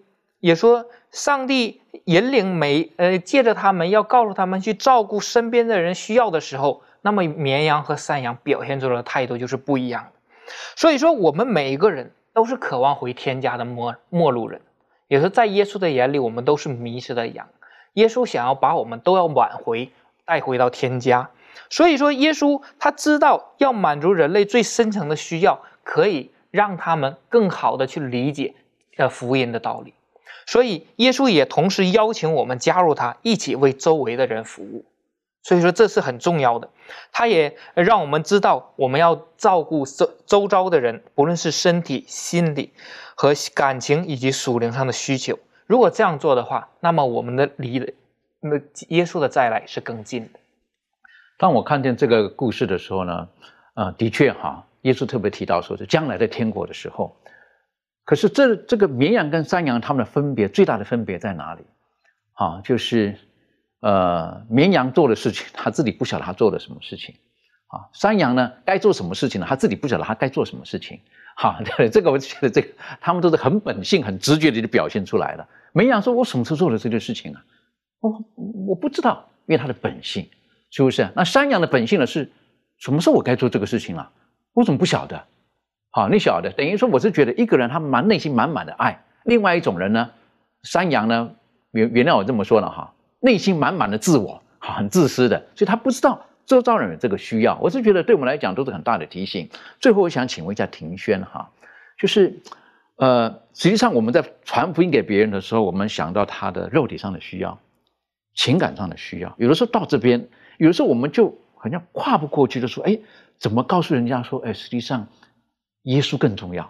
Speaker 4: 也说上帝。引领每呃，借着他们要告诉他们去照顾身边的人需要的时候，那么绵羊和山羊表现出来的态度就是不一样的。所以说，我们每一个人都是渴望回天家的陌陌路人，也是在耶稣的眼里，我们都是迷失的羊。耶稣想要把我们都要挽回，带回到天家。所以说，耶稣他知道要满足人类最深层的需要，可以让他们更好的去理解呃福音的道理。所以，耶稣也同时邀请我们加入他，一起为周围的人服务。所以说，这是很重要的。他也让我们知道，我们要照顾周周遭的人，不论是身体、心理和感情以及属灵上的需求。如果这样做的话，那么我们的离的那耶稣的再来是更近的。
Speaker 2: 当我看见这个故事的时候呢，呃，的确哈，耶稣特别提到说是将来的天国的时候。可是这这个绵羊跟山羊它们的分别最大的分别在哪里？啊，就是呃绵羊做的事情，他自己不晓得他做了什么事情，啊，山羊呢该做什么事情呢？他自己不晓得他该做什么事情。好，这个我觉得这个他们都是很本性、很直觉的就表现出来了。绵羊说：“我什么时候做了这件事情啊？我我不知道，因为他的本性是不是？那山羊的本性呢是什么时候我该做这个事情了？我怎么不晓得？好，你晓得，等于说我是觉得一个人他满内心满满的爱，另外一种人呢，山羊呢，原原谅我这么说了哈，内心满满的自我，很自私的，所以他不知道周遭人有这个需要。我是觉得对我们来讲都是很大的提醒。最后我想请问一下庭轩哈，就是呃，实际上我们在传福音给别人的时候，我们想到他的肉体上的需要、情感上的需要，有的时候到这边，有时候我们就好像跨不过去就说，哎，怎么告诉人家说，哎，实际上。耶稣更重要，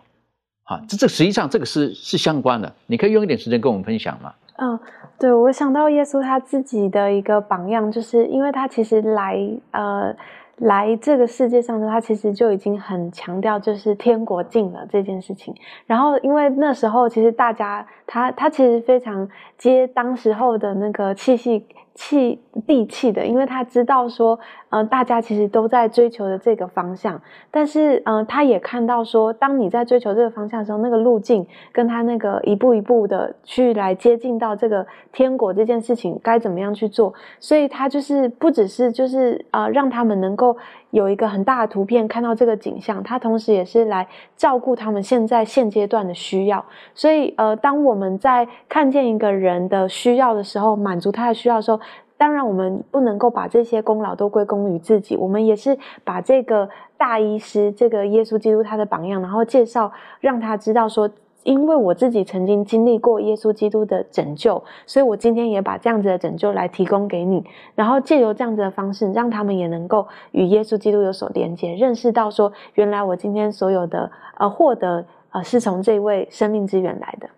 Speaker 2: 啊，这这实际上这个是是相关的。你可以用一点时间跟我们分享吗？
Speaker 3: 嗯，对，我想到耶稣他自己的一个榜样，就是因为他其实来呃来这个世界上的，他其实就已经很强调就是天国近了这件事情。然后因为那时候其实大家他他其实非常接当时候的那个气息。气地气的，因为他知道说，嗯，大家其实都在追求的这个方向，但是，嗯，他也看到说，当你在追求这个方向的时候，那个路径跟他那个一步一步的去来接近到这个天国这件事情该怎么样去做，所以他就是不只是就是呃让他们能够有一个很大的图片看到这个景象，他同时也是来照顾他们现在现阶段的需要，所以呃，当我们在看见一个人的需要的时候，满足他的需要的时候。当然，我们不能够把这些功劳都归功于自己，我们也是把这个大医师，这个耶稣基督他的榜样，然后介绍让他知道说，因为我自己曾经经历过耶稣基督的拯救，所以我今天也把这样子的拯救来提供给你，然后借由这样子的方式，让他们也能够与耶稣基督有所连接，认识到说，原来我今天所有的呃获得呃是从这位生命之源来的。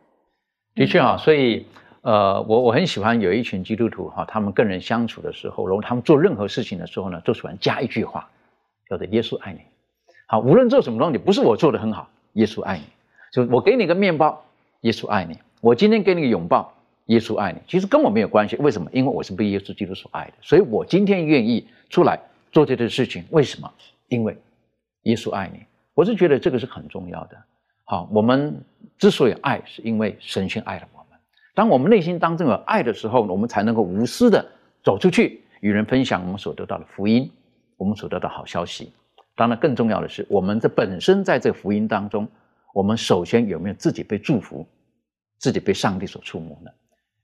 Speaker 2: 的确啊，所以。呃，我我很喜欢有一群基督徒哈，他们跟人相处的时候，然后他们做任何事情的时候呢，都喜欢加一句话，叫做“耶稣爱你”。好，无论做什么东西，不是我做的很好，耶稣爱你。就我给你个面包，耶稣爱你；我今天给你个拥抱，耶稣爱你。其实跟我没有关系，为什么？因为我是被耶稣基督所爱的，所以我今天愿意出来做这件事情。为什么？因为耶稣爱你。我是觉得这个是很重要的。好，我们之所以爱，是因为神先爱了。当我们内心当中有爱的时候，我们才能够无私的走出去，与人分享我们所得到的福音，我们所得到好消息。当然，更重要的是，我们这本身在这个福音当中，我们首先有没有自己被祝福，自己被上帝所触摸呢？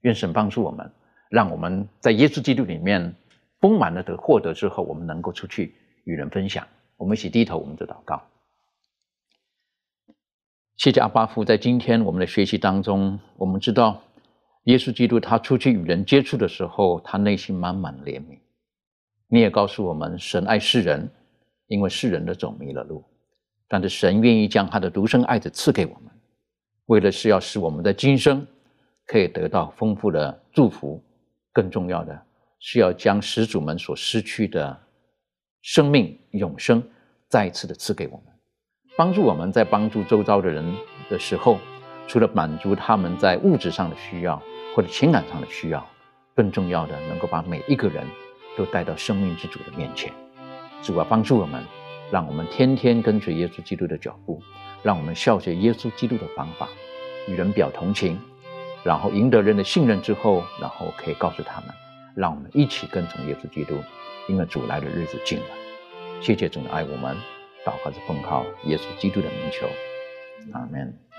Speaker 2: 愿神帮助我们，让我们在耶稣基督里面丰满了的获得之后，我们能够出去与人分享。我们一起低头，我们就祷告。谢谢阿巴夫，在今天我们的学习当中，我们知道。耶稣基督他出去与人接触的时候，他内心满满怜悯。你也告诉我们，神爱世人，因为世人的走迷了路。但是神愿意将他的独生爱子赐给我们，为的是要使我们的今生可以得到丰富的祝福。更重要的是要将始祖们所失去的生命永生再一次的赐给我们，帮助我们在帮助周遭的人的时候，除了满足他们在物质上的需要。或者情感上的需要，更重要的，能够把每一个人都带到生命之主的面前。主啊，帮助我们，让我们天天跟随耶稣基督的脚步，让我们效学耶稣基督的方法，与人表同情，然后赢得人的信任之后，然后可以告诉他们，让我们一起跟从耶稣基督，因为主来的日子近了。谢谢主的爱我们，祷告是奉靠耶稣基督的名求，阿门。